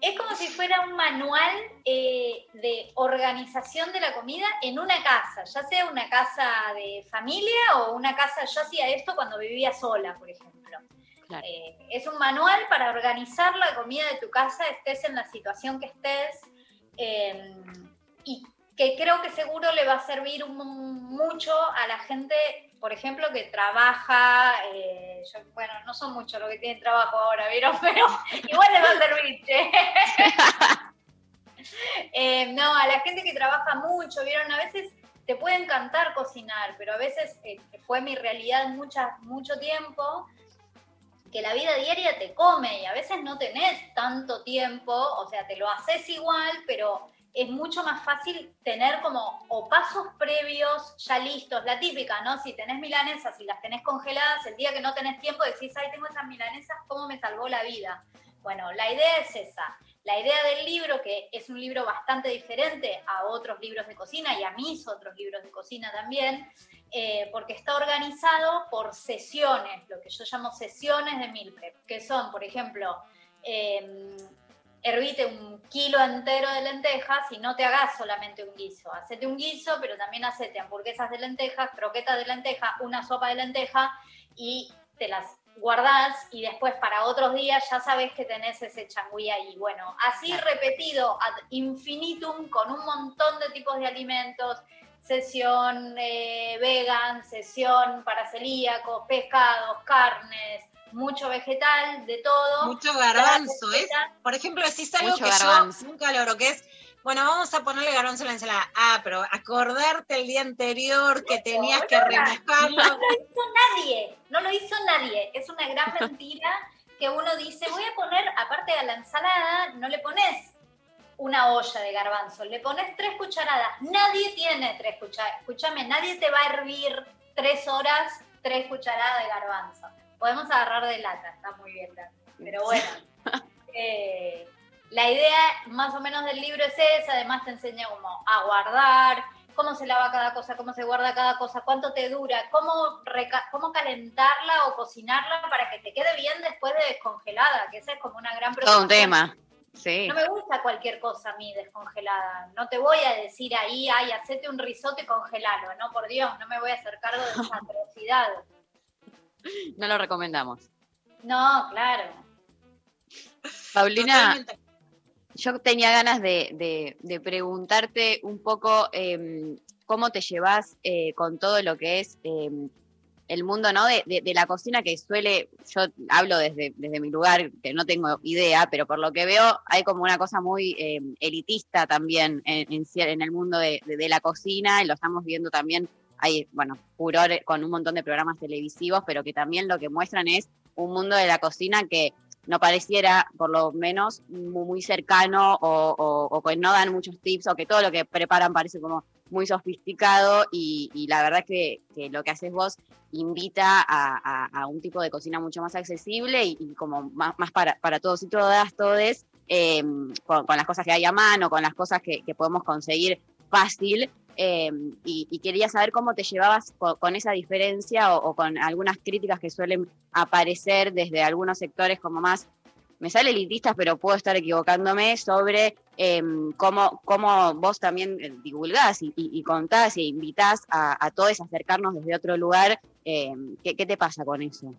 Es como si fuera un manual eh, de organización de la comida en una casa, ya sea una casa de familia o una casa, yo hacía esto cuando vivía sola, por ejemplo. Eh, es un manual para organizar la comida de tu casa, estés en la situación que estés, eh, y que creo que seguro le va a servir un- mucho a la gente, por ejemplo, que trabaja, eh, bueno, no son muchos los que tienen trabajo ahora, ¿vieron? Pero igual les va a servir. Eh, no, a la gente que trabaja mucho, ¿vieron? A veces te puede encantar cocinar, pero a veces eh, fue mi realidad mucha, mucho tiempo que la vida diaria te come y a veces no tenés tanto tiempo, o sea, te lo haces igual, pero es mucho más fácil tener como pasos previos ya listos, la típica, ¿no? Si tenés milanesas y las tenés congeladas, el día que no tenés tiempo decís, ay, tengo esas milanesas, ¿cómo me salvó la vida? Bueno, la idea es esa. La idea del libro, que es un libro bastante diferente a otros libros de cocina y a mis otros libros de cocina también, eh, porque está organizado por sesiones, lo que yo llamo sesiones de meal prep, que son, por ejemplo, eh, hervite un kilo entero de lentejas y no te hagas solamente un guiso. Hacete un guiso, pero también hacete hamburguesas de lentejas, croquetas de lenteja, una sopa de lenteja y te las guardás y después para otros días ya sabes que tenés ese changüí ahí. Bueno, así repetido ad infinitum con un montón de tipos de alimentos, sesión eh, vegan, sesión para celíacos, pescados, carnes, mucho vegetal, de todo. Mucho garbanzo, ¿eh? receta- Por ejemplo, decís algo Mucho que garbanzo. yo nunca logro, que es, bueno, vamos a ponerle garbanzo a la ensalada. Ah, pero acordarte el día anterior que tenías que remojarlo. No lo hizo nadie, no lo hizo nadie. Es una gran mentira que uno dice, voy a poner, aparte de la ensalada, no le pones una olla de garbanzo, le pones tres cucharadas. Nadie tiene tres cucharadas. Escúchame, nadie te va a hervir tres horas tres cucharadas de garbanzo. Podemos agarrar de lata, está muy bien. también. Pero bueno, eh, la idea más o menos del libro es esa, además te enseña como a guardar, cómo se lava cada cosa, cómo se guarda cada cosa, cuánto te dura, cómo, cómo calentarla o cocinarla para que te quede bien después de descongelada, que esa es como una gran Todo un preocupación. tema. Sí. No me gusta cualquier cosa a mí descongelada. No te voy a decir ahí, ay, hacete un risotto y congelalo. No, por Dios, no me voy a hacer cargo de esa atrocidad. No lo recomendamos. No, claro. Paulina, Totalmente. yo tenía ganas de, de- de preguntarte un poco em, cómo te llevas eh, con todo lo que es em, el mundo ¿no? de, de- de la cocina que suele, yo hablo desde, desde mi lugar, que no tengo idea, pero por lo que veo hay como una cosa muy em, elitista también en, en en el mundo de la cocina y lo estamos viendo también, hay, bueno, furor con un montón de programas televisivos, pero que también lo que muestran es un mundo de la cocina que no pareciera, por lo menos, mu- muy cercano o, que no dan muchos tips o que todo lo que preparan parece como muy sofisticado y, la verdad que, lo que haces vos invita a, un tipo de cocina mucho más accesible y, como más, para, todos y todas, todes, eh, con, las cosas que hay a mano, con las cosas que podemos conseguir fácil. Eh, y, quería saber cómo te llevabas co- con, esa diferencia o, con algunas críticas que suelen aparecer desde algunos sectores como más, me sale elitistas, pero puedo estar equivocándome, sobre eh, cómo, cómo vos también eh, divulgás y, y- y contás e invitás a, a todos a acercarnos desde otro lugar. eh, ¿qué, qué te pasa con eso?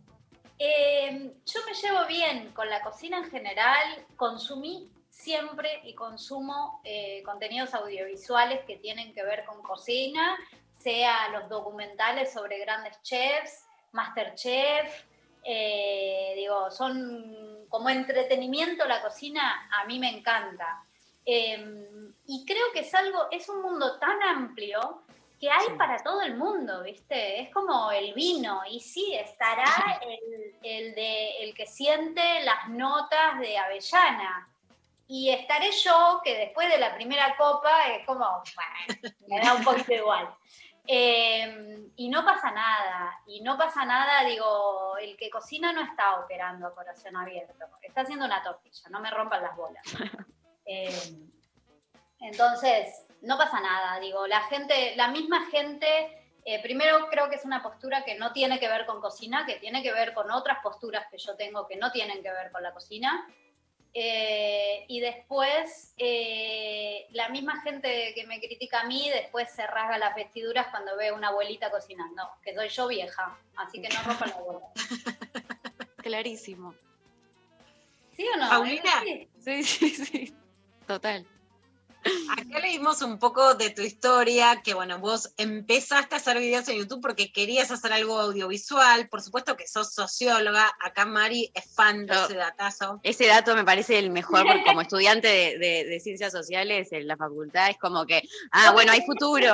Eh, yo me llevo bien con la cocina en general, consumí siempre y consumo eh, contenidos audiovisuales que tienen que ver con cocina, sea los documentales sobre grandes chefs, Masterchef, eh, digo, son como entretenimiento la cocina, a mí me encanta. Eh, y creo que es algo, es un mundo tan amplio que hay para todo el mundo, ¿viste? Es como el vino, y sí, estará el, el de, el que siente las notas de avellana. Y estaré yo, que después de la primera copa es como, bueno, me da un poquito igual. Eh, y no pasa nada, y no pasa nada, digo, el que cocina no está operando a corazón abierto, está haciendo una tortilla, no me rompan las bolas. Eh, entonces, no pasa nada, digo, la gente, la misma gente, eh, primero creo que es una postura que no tiene que ver con cocina, que tiene que ver con otras posturas que yo tengo que no tienen que ver con la cocina. Eh, y después, eh, la misma gente que me critica a mí, después se rasga las vestiduras cuando ve una abuelita cocinando, que soy yo vieja, así que no rompan la bola. Clarísimo. ¿Sí o no? Paulina. Sí, sí, sí. Total. Acá leímos un poco de tu historia, que bueno, vos empezaste a hacer videos en YouTube porque querías hacer algo audiovisual, por supuesto que sos socióloga, acá Mari es fan de Yo- ese datazo. Ese dato me parece el mejor porque como estudiante de, de- de ciencias sociales en la facultad es como que, ah, bueno, hay futuro.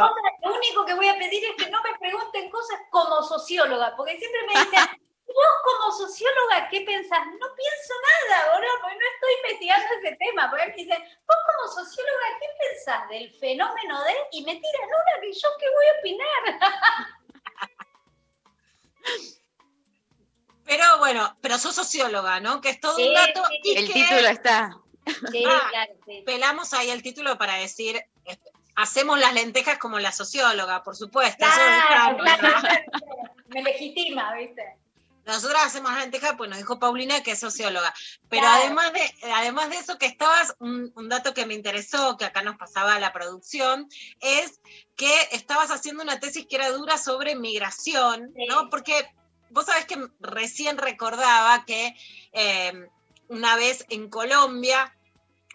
Lo único que voy a pedir es que no me pregunten cosas como socióloga, porque siempre me dicen, vos como socióloga, ¿qué pensás? No pienso nada, boludo, porque no estoy investigando ese tema. Porque me dicen, vos como socióloga, ¿qué pensás del fenómeno de? Y me tiran una que yo qué voy a opinar. Pero bueno, pero sos socióloga, ¿no? Que es todo Sí, un dato. sí, y El que título está. Sí, Ah, claro, sí. Pelamos ahí el título para decir, eh, hacemos las lentejas como la socióloga, por supuesto. claro, claro, me legitima, ¿viste? Nosotras hacemos lentejas, pues nos dijo Paulina que es socióloga. Pero Claro. además, de, además de eso que estabas, un, un dato que me interesó, que acá nos pasaba la producción, es que estabas haciendo una tesis que era dura sobre migración, ¿no? Porque vos sabés que recién recordaba que eh, una vez en Colombia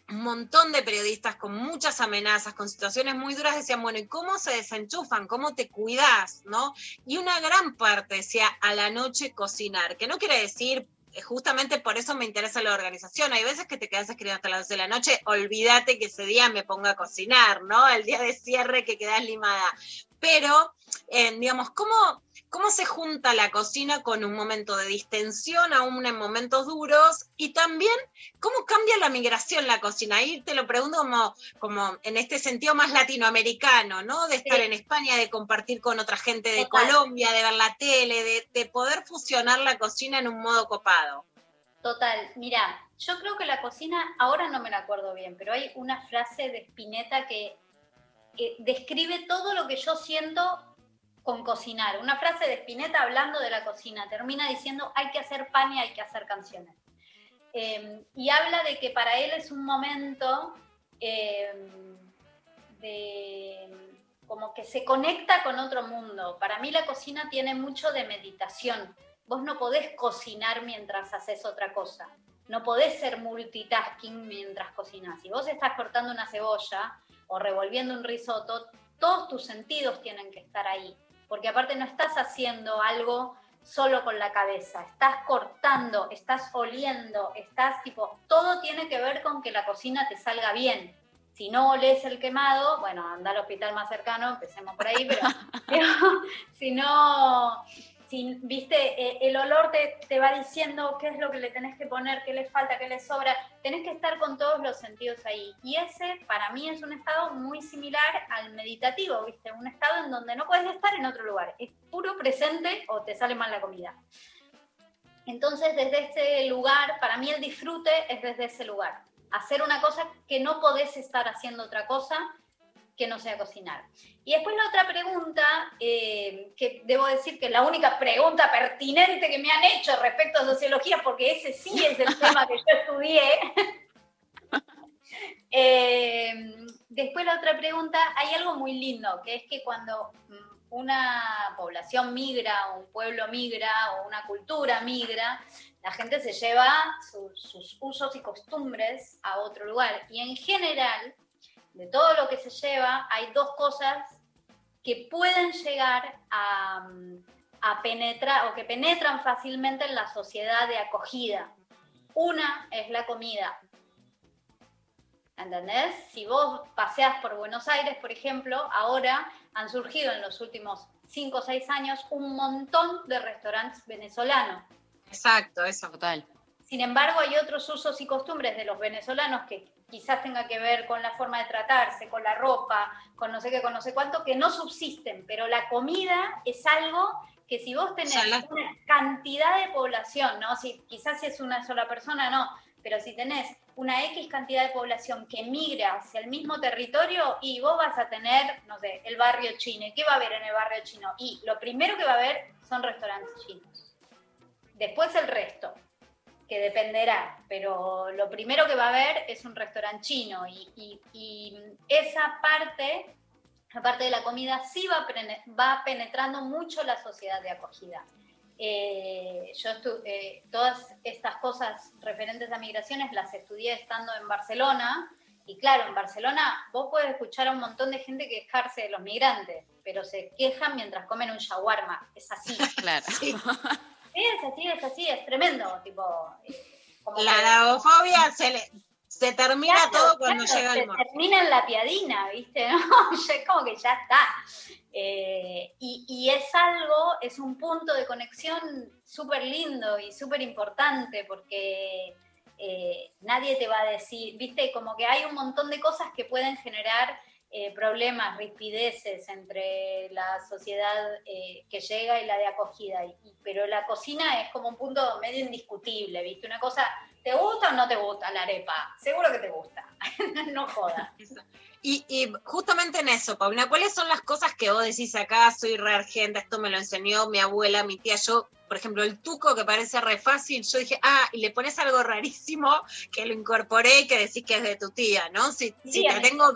un montón de periodistas con muchas amenazas, con situaciones muy duras, decían, bueno, ¿y cómo se desenchufan? ¿Cómo te cuidas? ¿No? Y una gran parte decía, a la noche cocinar, que no quiere decir, eh, justamente por eso me interesa la organización, hay veces que te quedas escribiendo hasta las 12 de la noche, olvídate que ese día me ponga a cocinar, ¿no? El día de cierre que quedas limada. Pero, eh, digamos, ¿cómo, ¿cómo se junta la cocina con un momento de distensión, aún en momentos duros? Y también, ¿cómo cambia la migración la cocina? Ahí te lo pregunto como, como en este sentido más latinoamericano, ¿no? De estar Sí. en España, de compartir con otra gente de Total. Colombia, de ver la tele, de, de poder fusionar la cocina en un modo copado. Total, mira, yo creo que la cocina, ahora no me la acuerdo bien, pero hay una frase de Spinetta que eh, describe todo lo que yo siento con cocinar. Una frase de Spinetta hablando de la cocina, termina diciendo hay que hacer pan y hay que hacer canciones. Eh, y habla de que para él es un momento eh, de como que se conecta con otro mundo. Para mí la cocina tiene mucho de meditación. Vos no podés cocinar mientras haces otra cosa. No podés ser multitasking mientras cocinas. Si vos estás cortando una cebolla o revolviendo un risotto, todos tus sentidos tienen que estar ahí. Porque aparte no estás haciendo algo solo con la cabeza. Estás cortando, estás oliendo, estás tipo, todo tiene que ver con que la cocina te salga bien. Si no olés el quemado, bueno, anda al hospital más cercano, empecemos por ahí, pero, si no, viste, eh, el olor te, te va diciendo qué es lo que le tenés que poner, qué le falta, qué le sobra. Tenés que estar con todos los sentidos ahí. Y ese, para mí, es un estado muy similar al meditativo, viste, un estado en donde no puedes estar en otro lugar. Es puro presente o te sale mal la comida. Entonces, desde ese lugar, para mí el disfrute es desde ese lugar. Hacer una cosa que no podés estar haciendo otra cosa que no sea cocinar. Y después la otra pregunta, eh, que debo decir que es la única pregunta pertinente que me han hecho respecto a sociología, porque ese sí es el tema que yo estudié. Eh, después la otra pregunta, hay algo muy lindo, que es que cuando mm, una población migra, un pueblo migra, o una cultura migra, la gente se lleva sus- sus usos y costumbres a otro lugar. Y en general, de todo lo que se lleva, hay dos cosas que pueden llegar a, a penetrar o que penetran fácilmente en la sociedad de acogida. Una es la comida. ¿Entendés? Si vos paseás por Buenos Aires, por ejemplo, ahora han surgido en los últimos 5 o 6 años un montón de restaurantes venezolanos. Exacto, eso. Total. Sin embargo, hay otros usos y costumbres de los venezolanos que quizás tenga que ver con la forma de tratarse, con la ropa, con no sé qué, con no sé cuánto, que no subsisten. Pero la comida es algo que si vos tenés una cantidad de población, ¿no? Si, quizás si es una sola persona, no, pero si tenés una X cantidad de población que migra hacia el mismo territorio y vos vas a tener, no sé, el barrio chino. ¿Y ¿Qué va a haber en el barrio chino? Y lo primero que va a haber son restaurantes chinos. Después el resto que dependerá, pero lo primero que va a haber es un restaurante chino y, y- y esa parte, la parte de la comida, sí va, penetrando mucho la sociedad de acogida. Eh, yo eh, todas estas cosas referentes a migraciones las estudié estando en Barcelona y claro, en Barcelona vos podés escuchar a un montón de gente quejarse de los migrantes, pero se quejan mientras comen un shawarma, es así. Claro. Sí, es así, es así, es tremendo, tipo... eh, como La lagofobia se, le- se termina Claro, todo cuando claro, llega se el mar. termina en la piadina, ¿viste? Es como que ya está. Eh, y, y es algo, es un punto de conexión súper lindo y súper importante porque eh, nadie te va a decir, ¿viste? Como que hay un montón de cosas que pueden generar eh, problemas, rispideces entre la sociedad eh, que llega y la de acogida. Y- pero la cocina es como un punto medio indiscutible, ¿viste? Una cosa, ¿te gusta o no te gusta la arepa? Seguro que te gusta. no jodas. Y, y justamente en eso, Paulina, ¿cuáles son las cosas que vos decís acá? Soy re argenta, esto me lo enseñó mi abuela, mi tía, yo, por ejemplo, el tuco que parece re fácil, yo dije, ah, y le pones algo rarísimo que lo incorporé y que decís que es de tu tía, ¿no? Si, si Sí, te tengo...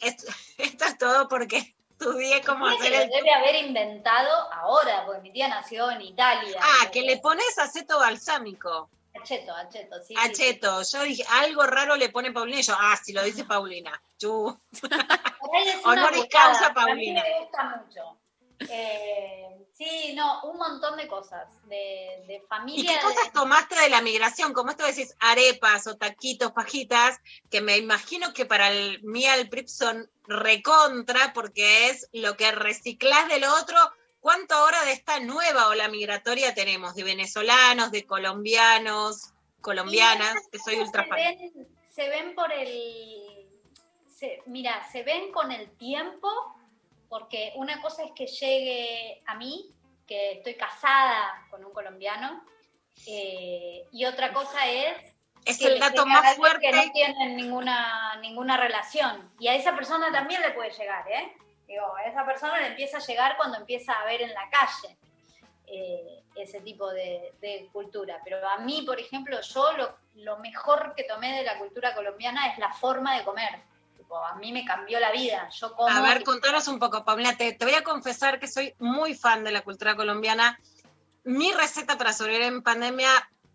Esto, esto es todo porque estudié cómo que hacer lo el... debe haber inventado ahora, porque mi tía nació en Italia. Ah, que le pones aceto balsámico. Acheto, acheto, sí. sí, Acheto, yo dije, algo raro le pone Paulina y yo, ah, si lo dice Paulina. Chu. Por ahí es una Honoris huevada, causa, Paulina. A mí me gusta mucho. Eh, sí, no, un montón de cosas. De, de ¿Y familia. qué de- cosas tomaste de la migración? Como esto decís, arepas o taquitos, pajitas, que me imagino que para el Mial Prip son recontra, porque es lo que reciclás de lo otro. ¿Cuánto ahora de esta nueva ola migratoria tenemos? De venezolanos, de colombianos, colombianas, que soy ultra se fan. ven, se ven por el. se- mira, se ven con el tiempo, porque una cosa es que llegue a mí, que estoy casada con un colombiano, eh, y otra cosa es. Es que el dato más alguien Que fuerte. no tienen ninguna, ninguna relación. Y a esa persona también le puede llegar, ¿eh? Digo, a esa persona le empieza a llegar cuando empieza a ver en la calle eh, ese tipo de, de cultura. Pero a mí, por ejemplo, yo lo, lo mejor que tomé de la cultura colombiana es la forma de comer. Tipo, a mí me cambió la vida. Yo como... A ver, contanos un poco, Paulina. Te, te voy a confesar que soy muy fan de la cultura colombiana. Mi receta para sobrevivir en pandemia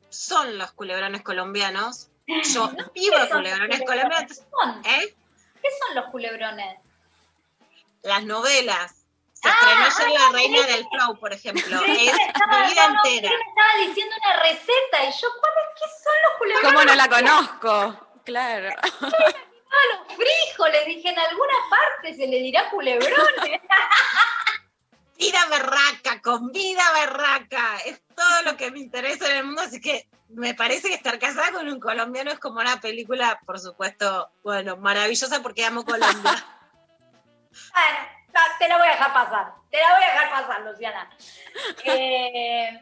son los culebrones colombianos. Yo vivo ¿Qué son culebrones los colombianos. culebrones? ¿Eh? ¿Qué son los culebrones? Las novelas. Se Ah, estrenó ayer ah, La Reina sí. del Flow, por ejemplo. Sí, es estaba- mi vida no, no, entera. me estaba diciendo una receta y yo, ¿cuál es? ¿Qué son los culebrones? ¿Cómo no la conozco? Claro. Ah, los frijoles, dije, en alguna parte se le dirá culebrones. Vida berraca, con vida berraca. Es todo lo que me interesa en el mundo, así que me parece que estar casada con un colombiano es como una película, por supuesto, bueno, maravillosa porque amo Colombia. Bueno, te la voy a dejar pasar. Te la voy a dejar pasar, Luciana. Eh,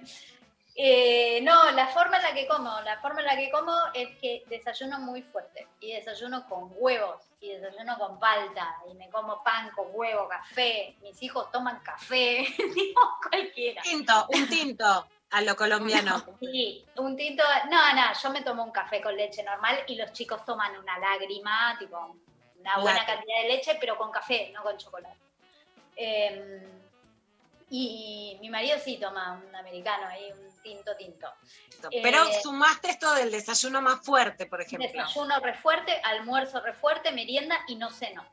eh, no, la forma en la que como, la forma en la que como es que desayuno muy fuerte y desayuno con huevos y desayuno con palta y me como pan con huevo, café. Mis hijos toman café, digo cualquiera. Tinto, un tinto a lo colombiano. Sí, un tinto. No, no, yo me tomo un café con leche normal y los chicos toman una lágrima, tipo una buena cantidad de leche, pero con café, no con chocolate. Eh, y mi marido sí toma un americano ahí, un tinto tinto. Pero Eh, sumaste esto del desayuno más fuerte, por ejemplo. Desayuno re fuerte, almuerzo re fuerte, merienda y no ceno.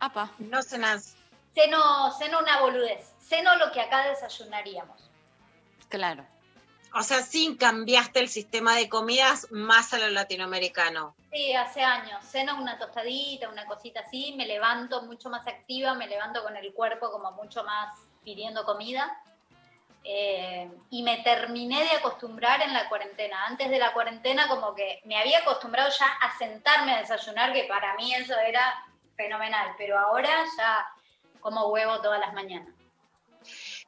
Apa. No cenas. Ceno, ceno una boludez. Ceno lo que acá desayunaríamos. Claro. O sea, sí cambiaste el sistema de comidas más a lo latinoamericano. Sí, hace años. Ceno una tostadita, una cosita así, me levanto mucho más activa, me levanto con el cuerpo como mucho más pidiendo comida. Eh, y me terminé de acostumbrar en la cuarentena. Antes de la cuarentena como que me había acostumbrado ya a sentarme a desayunar, que para mí eso era fenomenal, pero ahora ya como huevo todas las mañanas.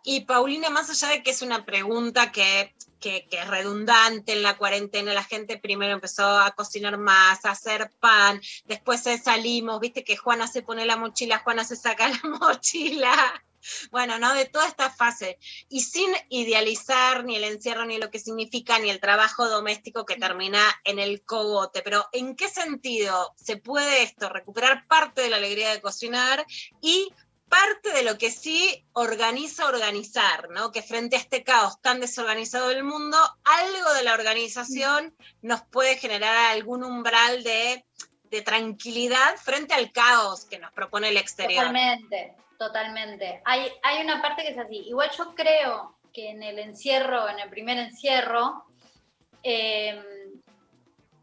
Y Paulina, más allá de que es una pregunta que, que- que es redundante en la cuarentena, la gente primero empezó a cocinar más, a hacer pan, después eh, salimos, viste que Juana se pone la mochila, Juana se saca la mochila. Bueno, ¿no? De toda esta fase. Y sin idealizar ni el encierro, ni lo que significa, ni el trabajo doméstico que termina en el cogote. Pero, ¿en qué sentido se puede esto? Recuperar parte de la alegría de cocinar y parte de lo que sí organiza organizar, ¿no? Que frente a este caos tan desorganizado del mundo, algo de la organización nos puede generar algún umbral de, de tranquilidad frente al caos que nos propone el exterior. Totalmente, totalmente. Hay, hay una parte que es así. Igual yo creo que en el encierro, en el primer encierro, eh,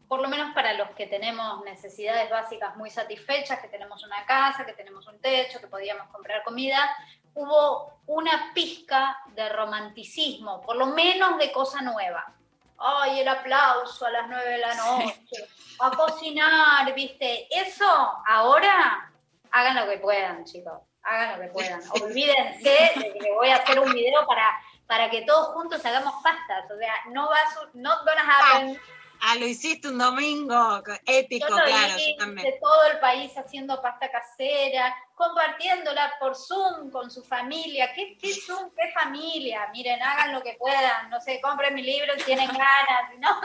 por lo menos para los que tenemos necesidades básicas muy satisfechas, que tenemos una casa, que tenemos un techo, que podíamos comprar comida, hubo una pizca de romanticismo, por lo menos de cosa nueva. Ay, el aplauso a las nueve de la noche, a cocinar, ¿viste? Eso ahora, hagan lo que puedan, chicos, hagan lo que puedan. Olvídense de que voy a hacer un video para, para que todos juntos hagamos pastas. O sea, no va a, su- not gonna happen. Ah, lo hiciste un domingo, épico, Yo lo claro, vi yo también. de todo el país haciendo pasta casera, compartiéndola por Zoom con su familia. ¿Qué, qué Zoom? ¿Qué familia? Miren, hagan lo que puedan. No sé, compren mi libro si tienen ganas. No,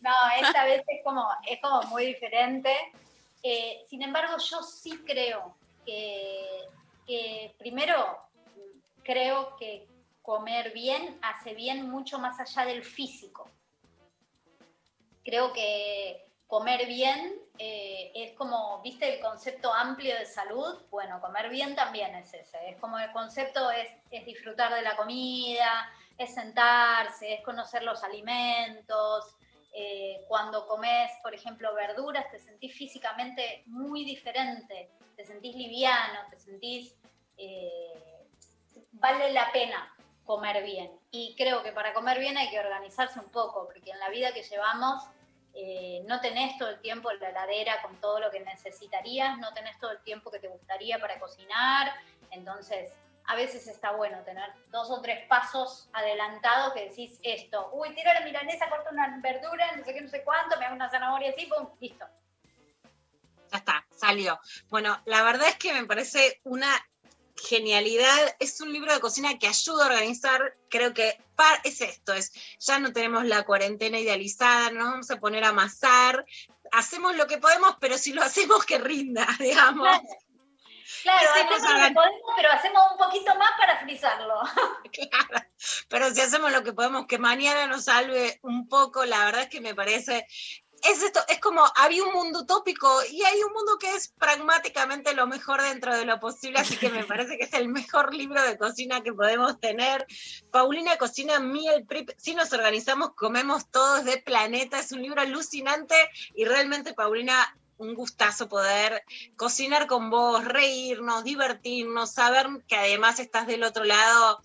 no esta vez es como, es como muy diferente. Eh, sin embargo, yo sí creo que, primero creo que comer bien hace bien mucho más allá del físico creo que comer bien eh, es como, ¿viste el concepto amplio de salud? Bueno, comer bien también es ese. Es como el concepto es, es disfrutar de la comida, es sentarse, es conocer los alimentos. Eh, cuando comes, por ejemplo, verduras, te sentís físicamente muy diferente, te sentís liviano, te sentís... eh, vale la pena comer bien. Y creo que para comer bien hay que organizarse un poco, porque en la vida que llevamos eh, no tenés todo el tiempo en la heladera con todo lo que necesitarías, no tenés todo el tiempo que te gustaría para cocinar, entonces a veces está bueno tener dos o tres pasos adelantados que decís esto, uy, tiro la milanesa, corto una verdura, no sé qué, no sé cuánto, me hago una zanahoria así, pum, listo. Ya está, salió. Bueno, la verdad es que me parece una genialidad. Es un libro de cocina que ayuda a organizar. Creo que par- es esto, es ya no tenemos la cuarentena idealizada, nos vamos a poner a amasar. Hacemos lo que podemos, pero si lo hacemos que rinda, digamos. Claro, si hacemos lo que podemos, pero hacemos un poquito más para frizarlo. Claro, pero si hacemos lo que podemos, que mañana nos salve un poco, la verdad es que me parece, es esto, es como, había un mundo utópico y hay un mundo que es pragmáticamente lo mejor dentro de lo posible, así que me parece que es el mejor libro de cocina que podemos tener. Paulina Cocina Meal Prep, si nos organizamos, comemos todos de planeta, es un libro alucinante y realmente, Paulina, un gustazo poder cocinar con vos, reírnos, divertirnos, saber que además estás del otro lado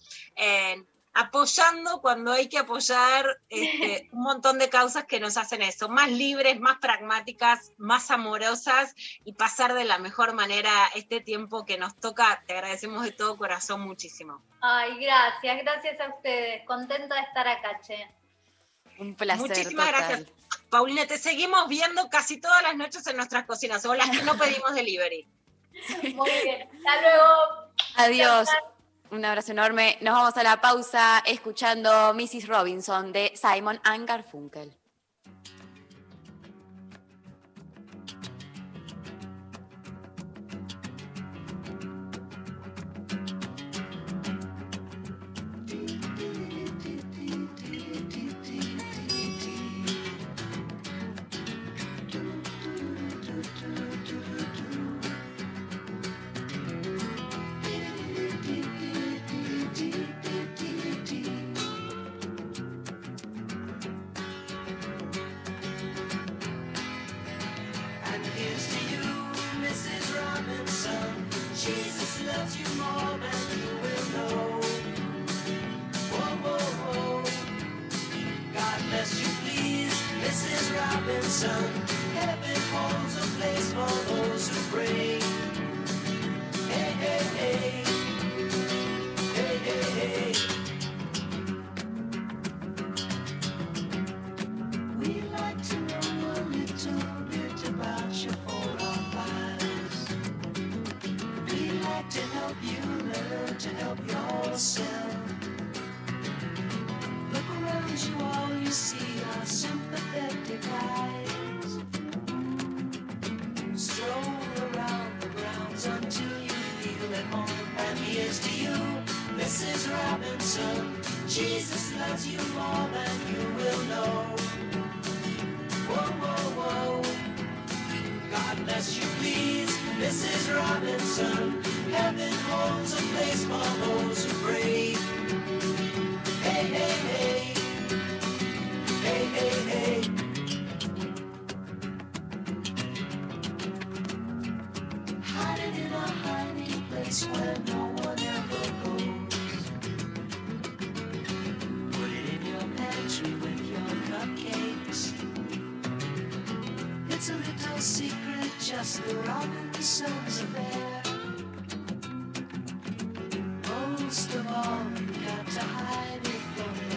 apoyando cuando hay que apoyar este, un montón de causas que nos hacen eso, más libres, más pragmáticas, más amorosas y pasar de la mejor manera este tiempo que nos toca. Te agradecemos de todo corazón muchísimo. Ay, gracias, gracias a ustedes. Contenta de estar acá, che. Un placer. Muchísimas total. gracias. Paulina, te seguimos viendo casi todas las noches en nuestras cocinas, o las que no pedimos delivery. Muy bien. Hasta luego. Adiós. Un abrazo enorme. Nos vamos a la pausa escuchando Mrs. Robinson de Simon and Garfunkel.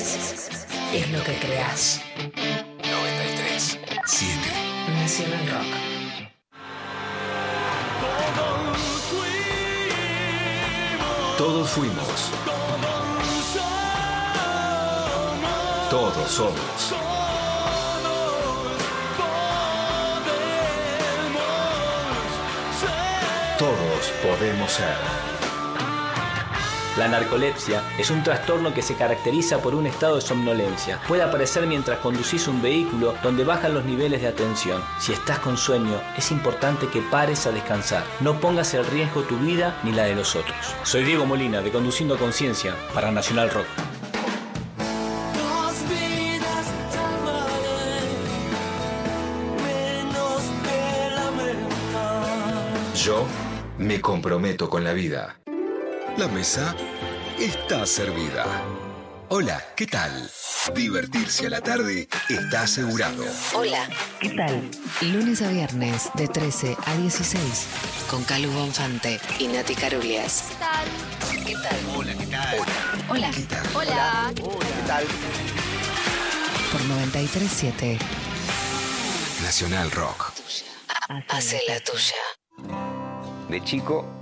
es lo que creas. 93 7 Nacional Rock. Todos fuimos. Todos somos. Todos podemos ser. La narcolepsia es un trastorno que se caracteriza por un estado de somnolencia. Puede aparecer mientras conducís un vehículo donde bajan los niveles de atención. Si estás con sueño, es importante que pares a descansar. No pongas en riesgo tu vida ni la de los otros. Soy Diego Molina de Conduciendo Conciencia para Nacional Rock. Yo me comprometo con la vida. La mesa está servida. Hola, ¿qué tal? Divertirse a la tarde está asegurado. Hola, ¿qué tal? Lunes a viernes de 13 a 16 con Calu Bonfante y Nati Carulias. ¿Qué tal? ¿Qué tal? Hola, ¿qué tal? Hola. Hola. ¿Qué tal? Por 937 Nacional Rock. Hace la tuya. De chico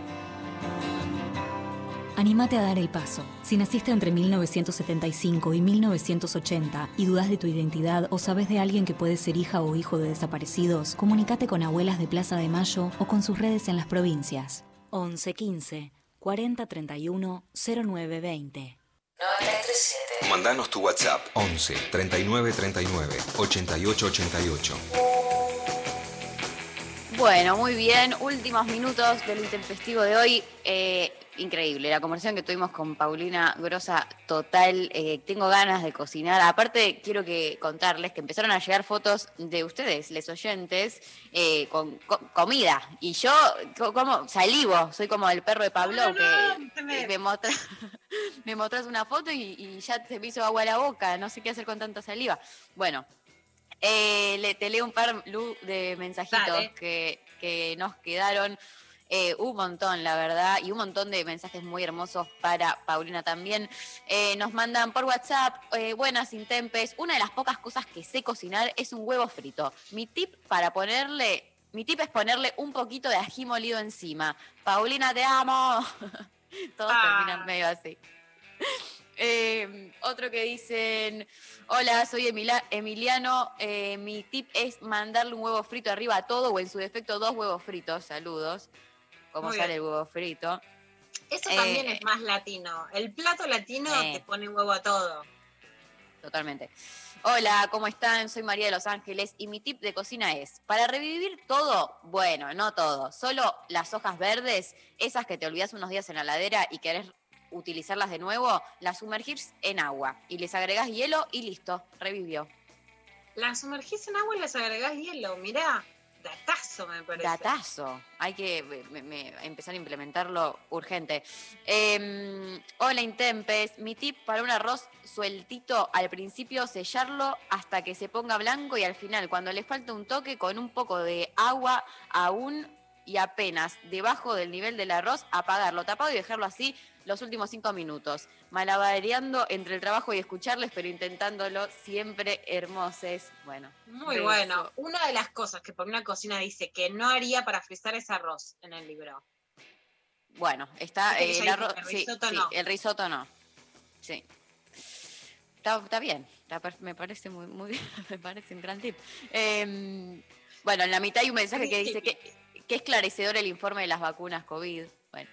Anímate a dar el paso. Si naciste entre 1975 y 1980 y dudas de tu identidad o sabes de alguien que puede ser hija o hijo de desaparecidos, comunícate con Abuelas de Plaza de Mayo o con sus redes en las provincias. 11 15 40 31 09 20. 937 Mandanos tu WhatsApp 11 39 39 88 88. Bueno, muy bien. Últimos minutos del intempestivo de hoy. Eh, increíble. La conversación que tuvimos con Paulina Grosa, total. eh, tengo ganas de cocinar. Aparte, quiero que contarles que empezaron a llegar fotos de ustedes, les oyentes, eh, con co- comida. Y yo, co- como salivo, soy como el perro de Pablo, que me, mostra- me mostras una foto y, y ya te me hizo agua a la boca. No sé qué hacer con tanta saliva. Bueno, eh, le, te leo un par Lu, de mensajitos que, que nos quedaron. eh, un montón, la verdad, y un montón de mensajes muy hermosos para Paulina también. Eh, nos mandan por WhatsApp, buenas intempes. Una de las pocas cosas que sé cocinar es un huevo frito. Mi tip para ponerle, mi tip es ponerle un poquito de ají molido encima. Paulina, te amo. Todos Ah. terminan medio así. Eh, otro que dicen, hola, soy Emila- Emiliano, eh, mi tip es mandarle un huevo frito arriba a todo o en su defecto dos huevos fritos, saludos, Muy sale bien. el huevo frito. Eso Eh, también es más latino. El plato latino Eh. te pone huevo a todo. Totalmente. Hola, ¿cómo están? Soy María de Los Ángeles y mi tip de cocina es, para revivir todo, bueno, no todo, solo las hojas verdes, esas que te olvidas unos días en la ladera y querés utilizarlas de nuevo, las sumergís en agua y les agregás hielo y listo, revivió. Las sumergís en agua y les agregás hielo. Mirá, datazo me parece. Datazo. Hay que me- me- empezar a implementarlo urgente. Eh, hola, Intempes. Mi tip para un arroz sueltito, al principio sellarlo hasta que se ponga blanco y al final, cuando le falta un toque, con un poco de agua aún y apenas debajo del nivel del arroz, apagarlo tapado y dejarlo así los últimos cinco minutos. Malabareando entre el trabajo y escucarles, pero intentándolo siempre hermoses. Bueno. Muy bueno. Una de las cosas que por una cocina dice que no haría para frizar es arroz en el libro. Bueno, está eh, el arroz. el sí, risotto sí, no. el risotto no. Sí. Está, está bien. está me parece muy, muy bien. Me parece un gran tip. Eh, bueno, en la mitad hay un mensaje que dice que, que esclarecedor el informe de las vacunas COVID. Bueno,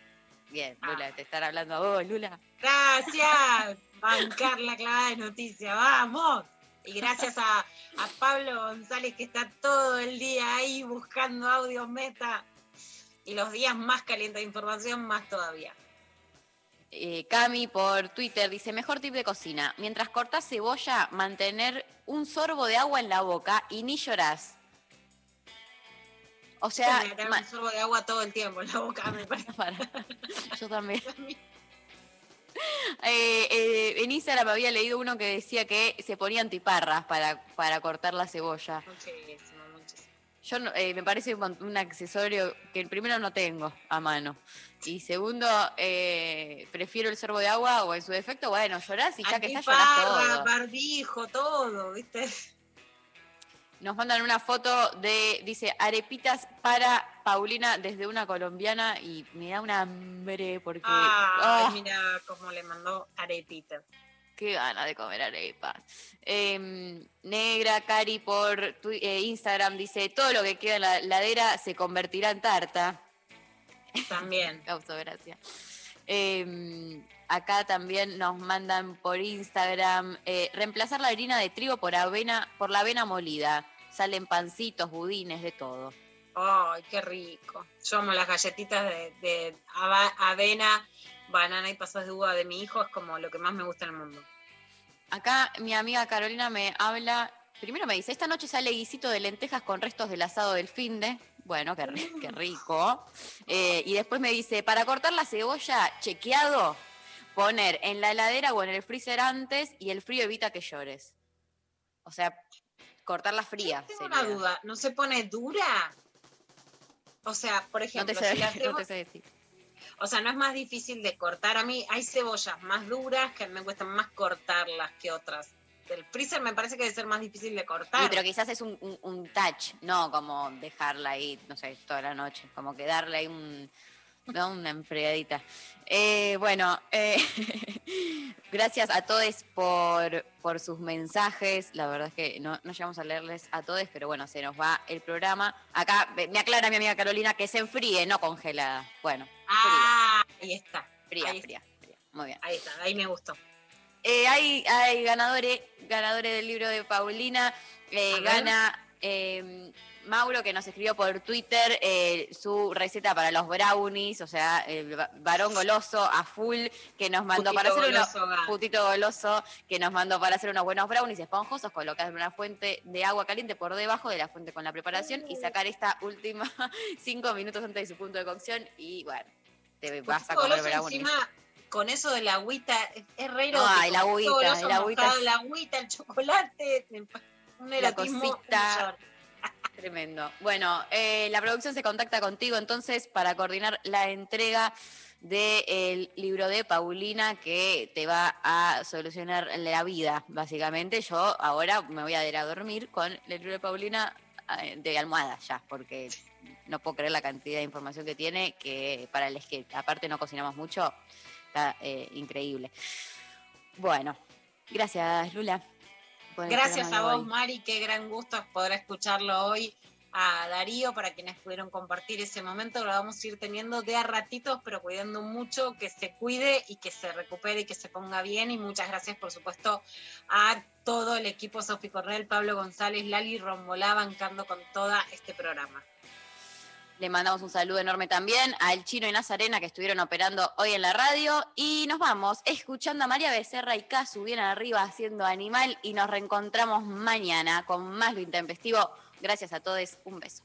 bien, Lula, te están hablando a vos, Lula. Gracias. Bancar la clavada de noticias. Vamos. Y gracias a, a Pablo González que está todo el día ahí buscando audios meta. Y los días más calientes de información, más todavía. Eh, Cami por Twitter dice, mejor tip de cocina. Mientras cortás cebolla, mantener un sorbo de agua en la boca y ni llorás. O sea, me un sorbo de agua todo el tiempo en la boca, me parece. Yo también. Eh, eh, en Instagram había leído uno que decía que se ponían tiparras para, para cortar la cebolla. Muchísimo, muchísimo. Yo eh, me parece un, accesorio que primero no tengo a mano. Y segundo, eh, prefiero el sorbo de agua o en su defecto, bueno, llorás y ya que estás llorás todo. barbijo, todo, ¿viste? Nos mandan una foto de, dice, arepitas para Paulina desde una colombiana y me da un hambre porque... Ay, ¡ah! mira cómo le mandó arepita. Qué gana de comer arepas. Em, Negra, Cari por eh, Instagram dice, todo lo que queda en la ladera se convertirá en tarta. También. Causa gracia. Em, acá también nos mandan por Instagram, eh, reemplazar la harina de trigo por avena, por la avena molida. Salen pancitos, budines, de todo. Ay, qué rico. Yo amo las galletitas de, avena, banana y pasas de uva de mi hijo, es como lo que más me gusta en el mundo. Acá mi amiga Carolina me habla, primero me dice, esta noche sale guisito de lentejas con restos del asado del finde. Bueno, qué rico. Eh, y después me dice, para cortar la cebolla, chequeado, poner en la heladera o en el freezer antes y el frío evita que llores. O sea, cortarla fría. Tengo sería. una duda, ¿no se pone dura? O sea, por No ejemplo, te, sé, si la no te sé decir. o sea, no es más difícil de cortar. A mí hay cebollas más duras que me cuestan más cortarlas que otras. El freezer me parece que debe ser más difícil de cortar. Sí, pero quizás es un, un- un touch, no como dejarla ahí, no sé, toda la noche, como que darle ahí un, ¿no? una enfriadita. Eh, bueno, eh, gracias a todos por, por sus mensajes. La verdad es que no, no llegamos a leerles a todos, pero bueno, se nos va el programa. Acá me aclara mi amiga Carolina que se enfríe, no congelada. Bueno, Ah, ahí está. fría, ahí fría, fría. Muy bien. Ahí está, ahí me gustó. Eh, hay, hay ganadores, ganadores del libro de Paulina. Gana eh, Mauro, que nos escribió por Twitter eh, su receta para los brownies, o sea, el va- varón goloso a full, que nos mandó Putito para hacer unos. goloso, gana. Putito goloso, que nos mandó para hacer unos buenos brownies esponjosos, colocar una fuente de agua caliente por debajo de la fuente con la preparación y sacar esta última cinco minutos antes de su punto de cocción. Y bueno, te vas a comer brownies. encima, con eso de la agüita, es, re No, el agüita, el agüita La agüita, el chocolate, un la cosita. Tremendo. Bueno, eh, la producción se contacta contigo entonces para coordinar la entrega del libro de Paulina que te va a solucionar la vida, básicamente. Yo ahora me voy a ir a dormir con el libro de Paulina eh, de almohada ya, porque no puedo creer la cantidad de información que tiene, que para el que aparte no cocinamos mucho, está eh, increíble. Bueno, gracias Lula. Por Gracias a vos, hoy. Mari, qué gran gusto poder escucharlo hoy. A Darío, para quienes pudieron compartir ese momento, lo vamos a ir teniendo de a ratitos, pero cuidando mucho, que se cuide y que se recupere y que se ponga bien. Y muchas gracias, por supuesto, a todo el equipo Sofi Cornell, Pablo González, Lali Rombolá, bancando con todo este programa. Le mandamos un saludo enorme también al Chino y Nazarena que estuvieron operando hoy en la radio. Y nos vamos escuchando a María Becerra y Casu bien arriba haciendo animal. Y nos reencontramos mañana con más lo intempestivo. Gracias a todos. Un beso.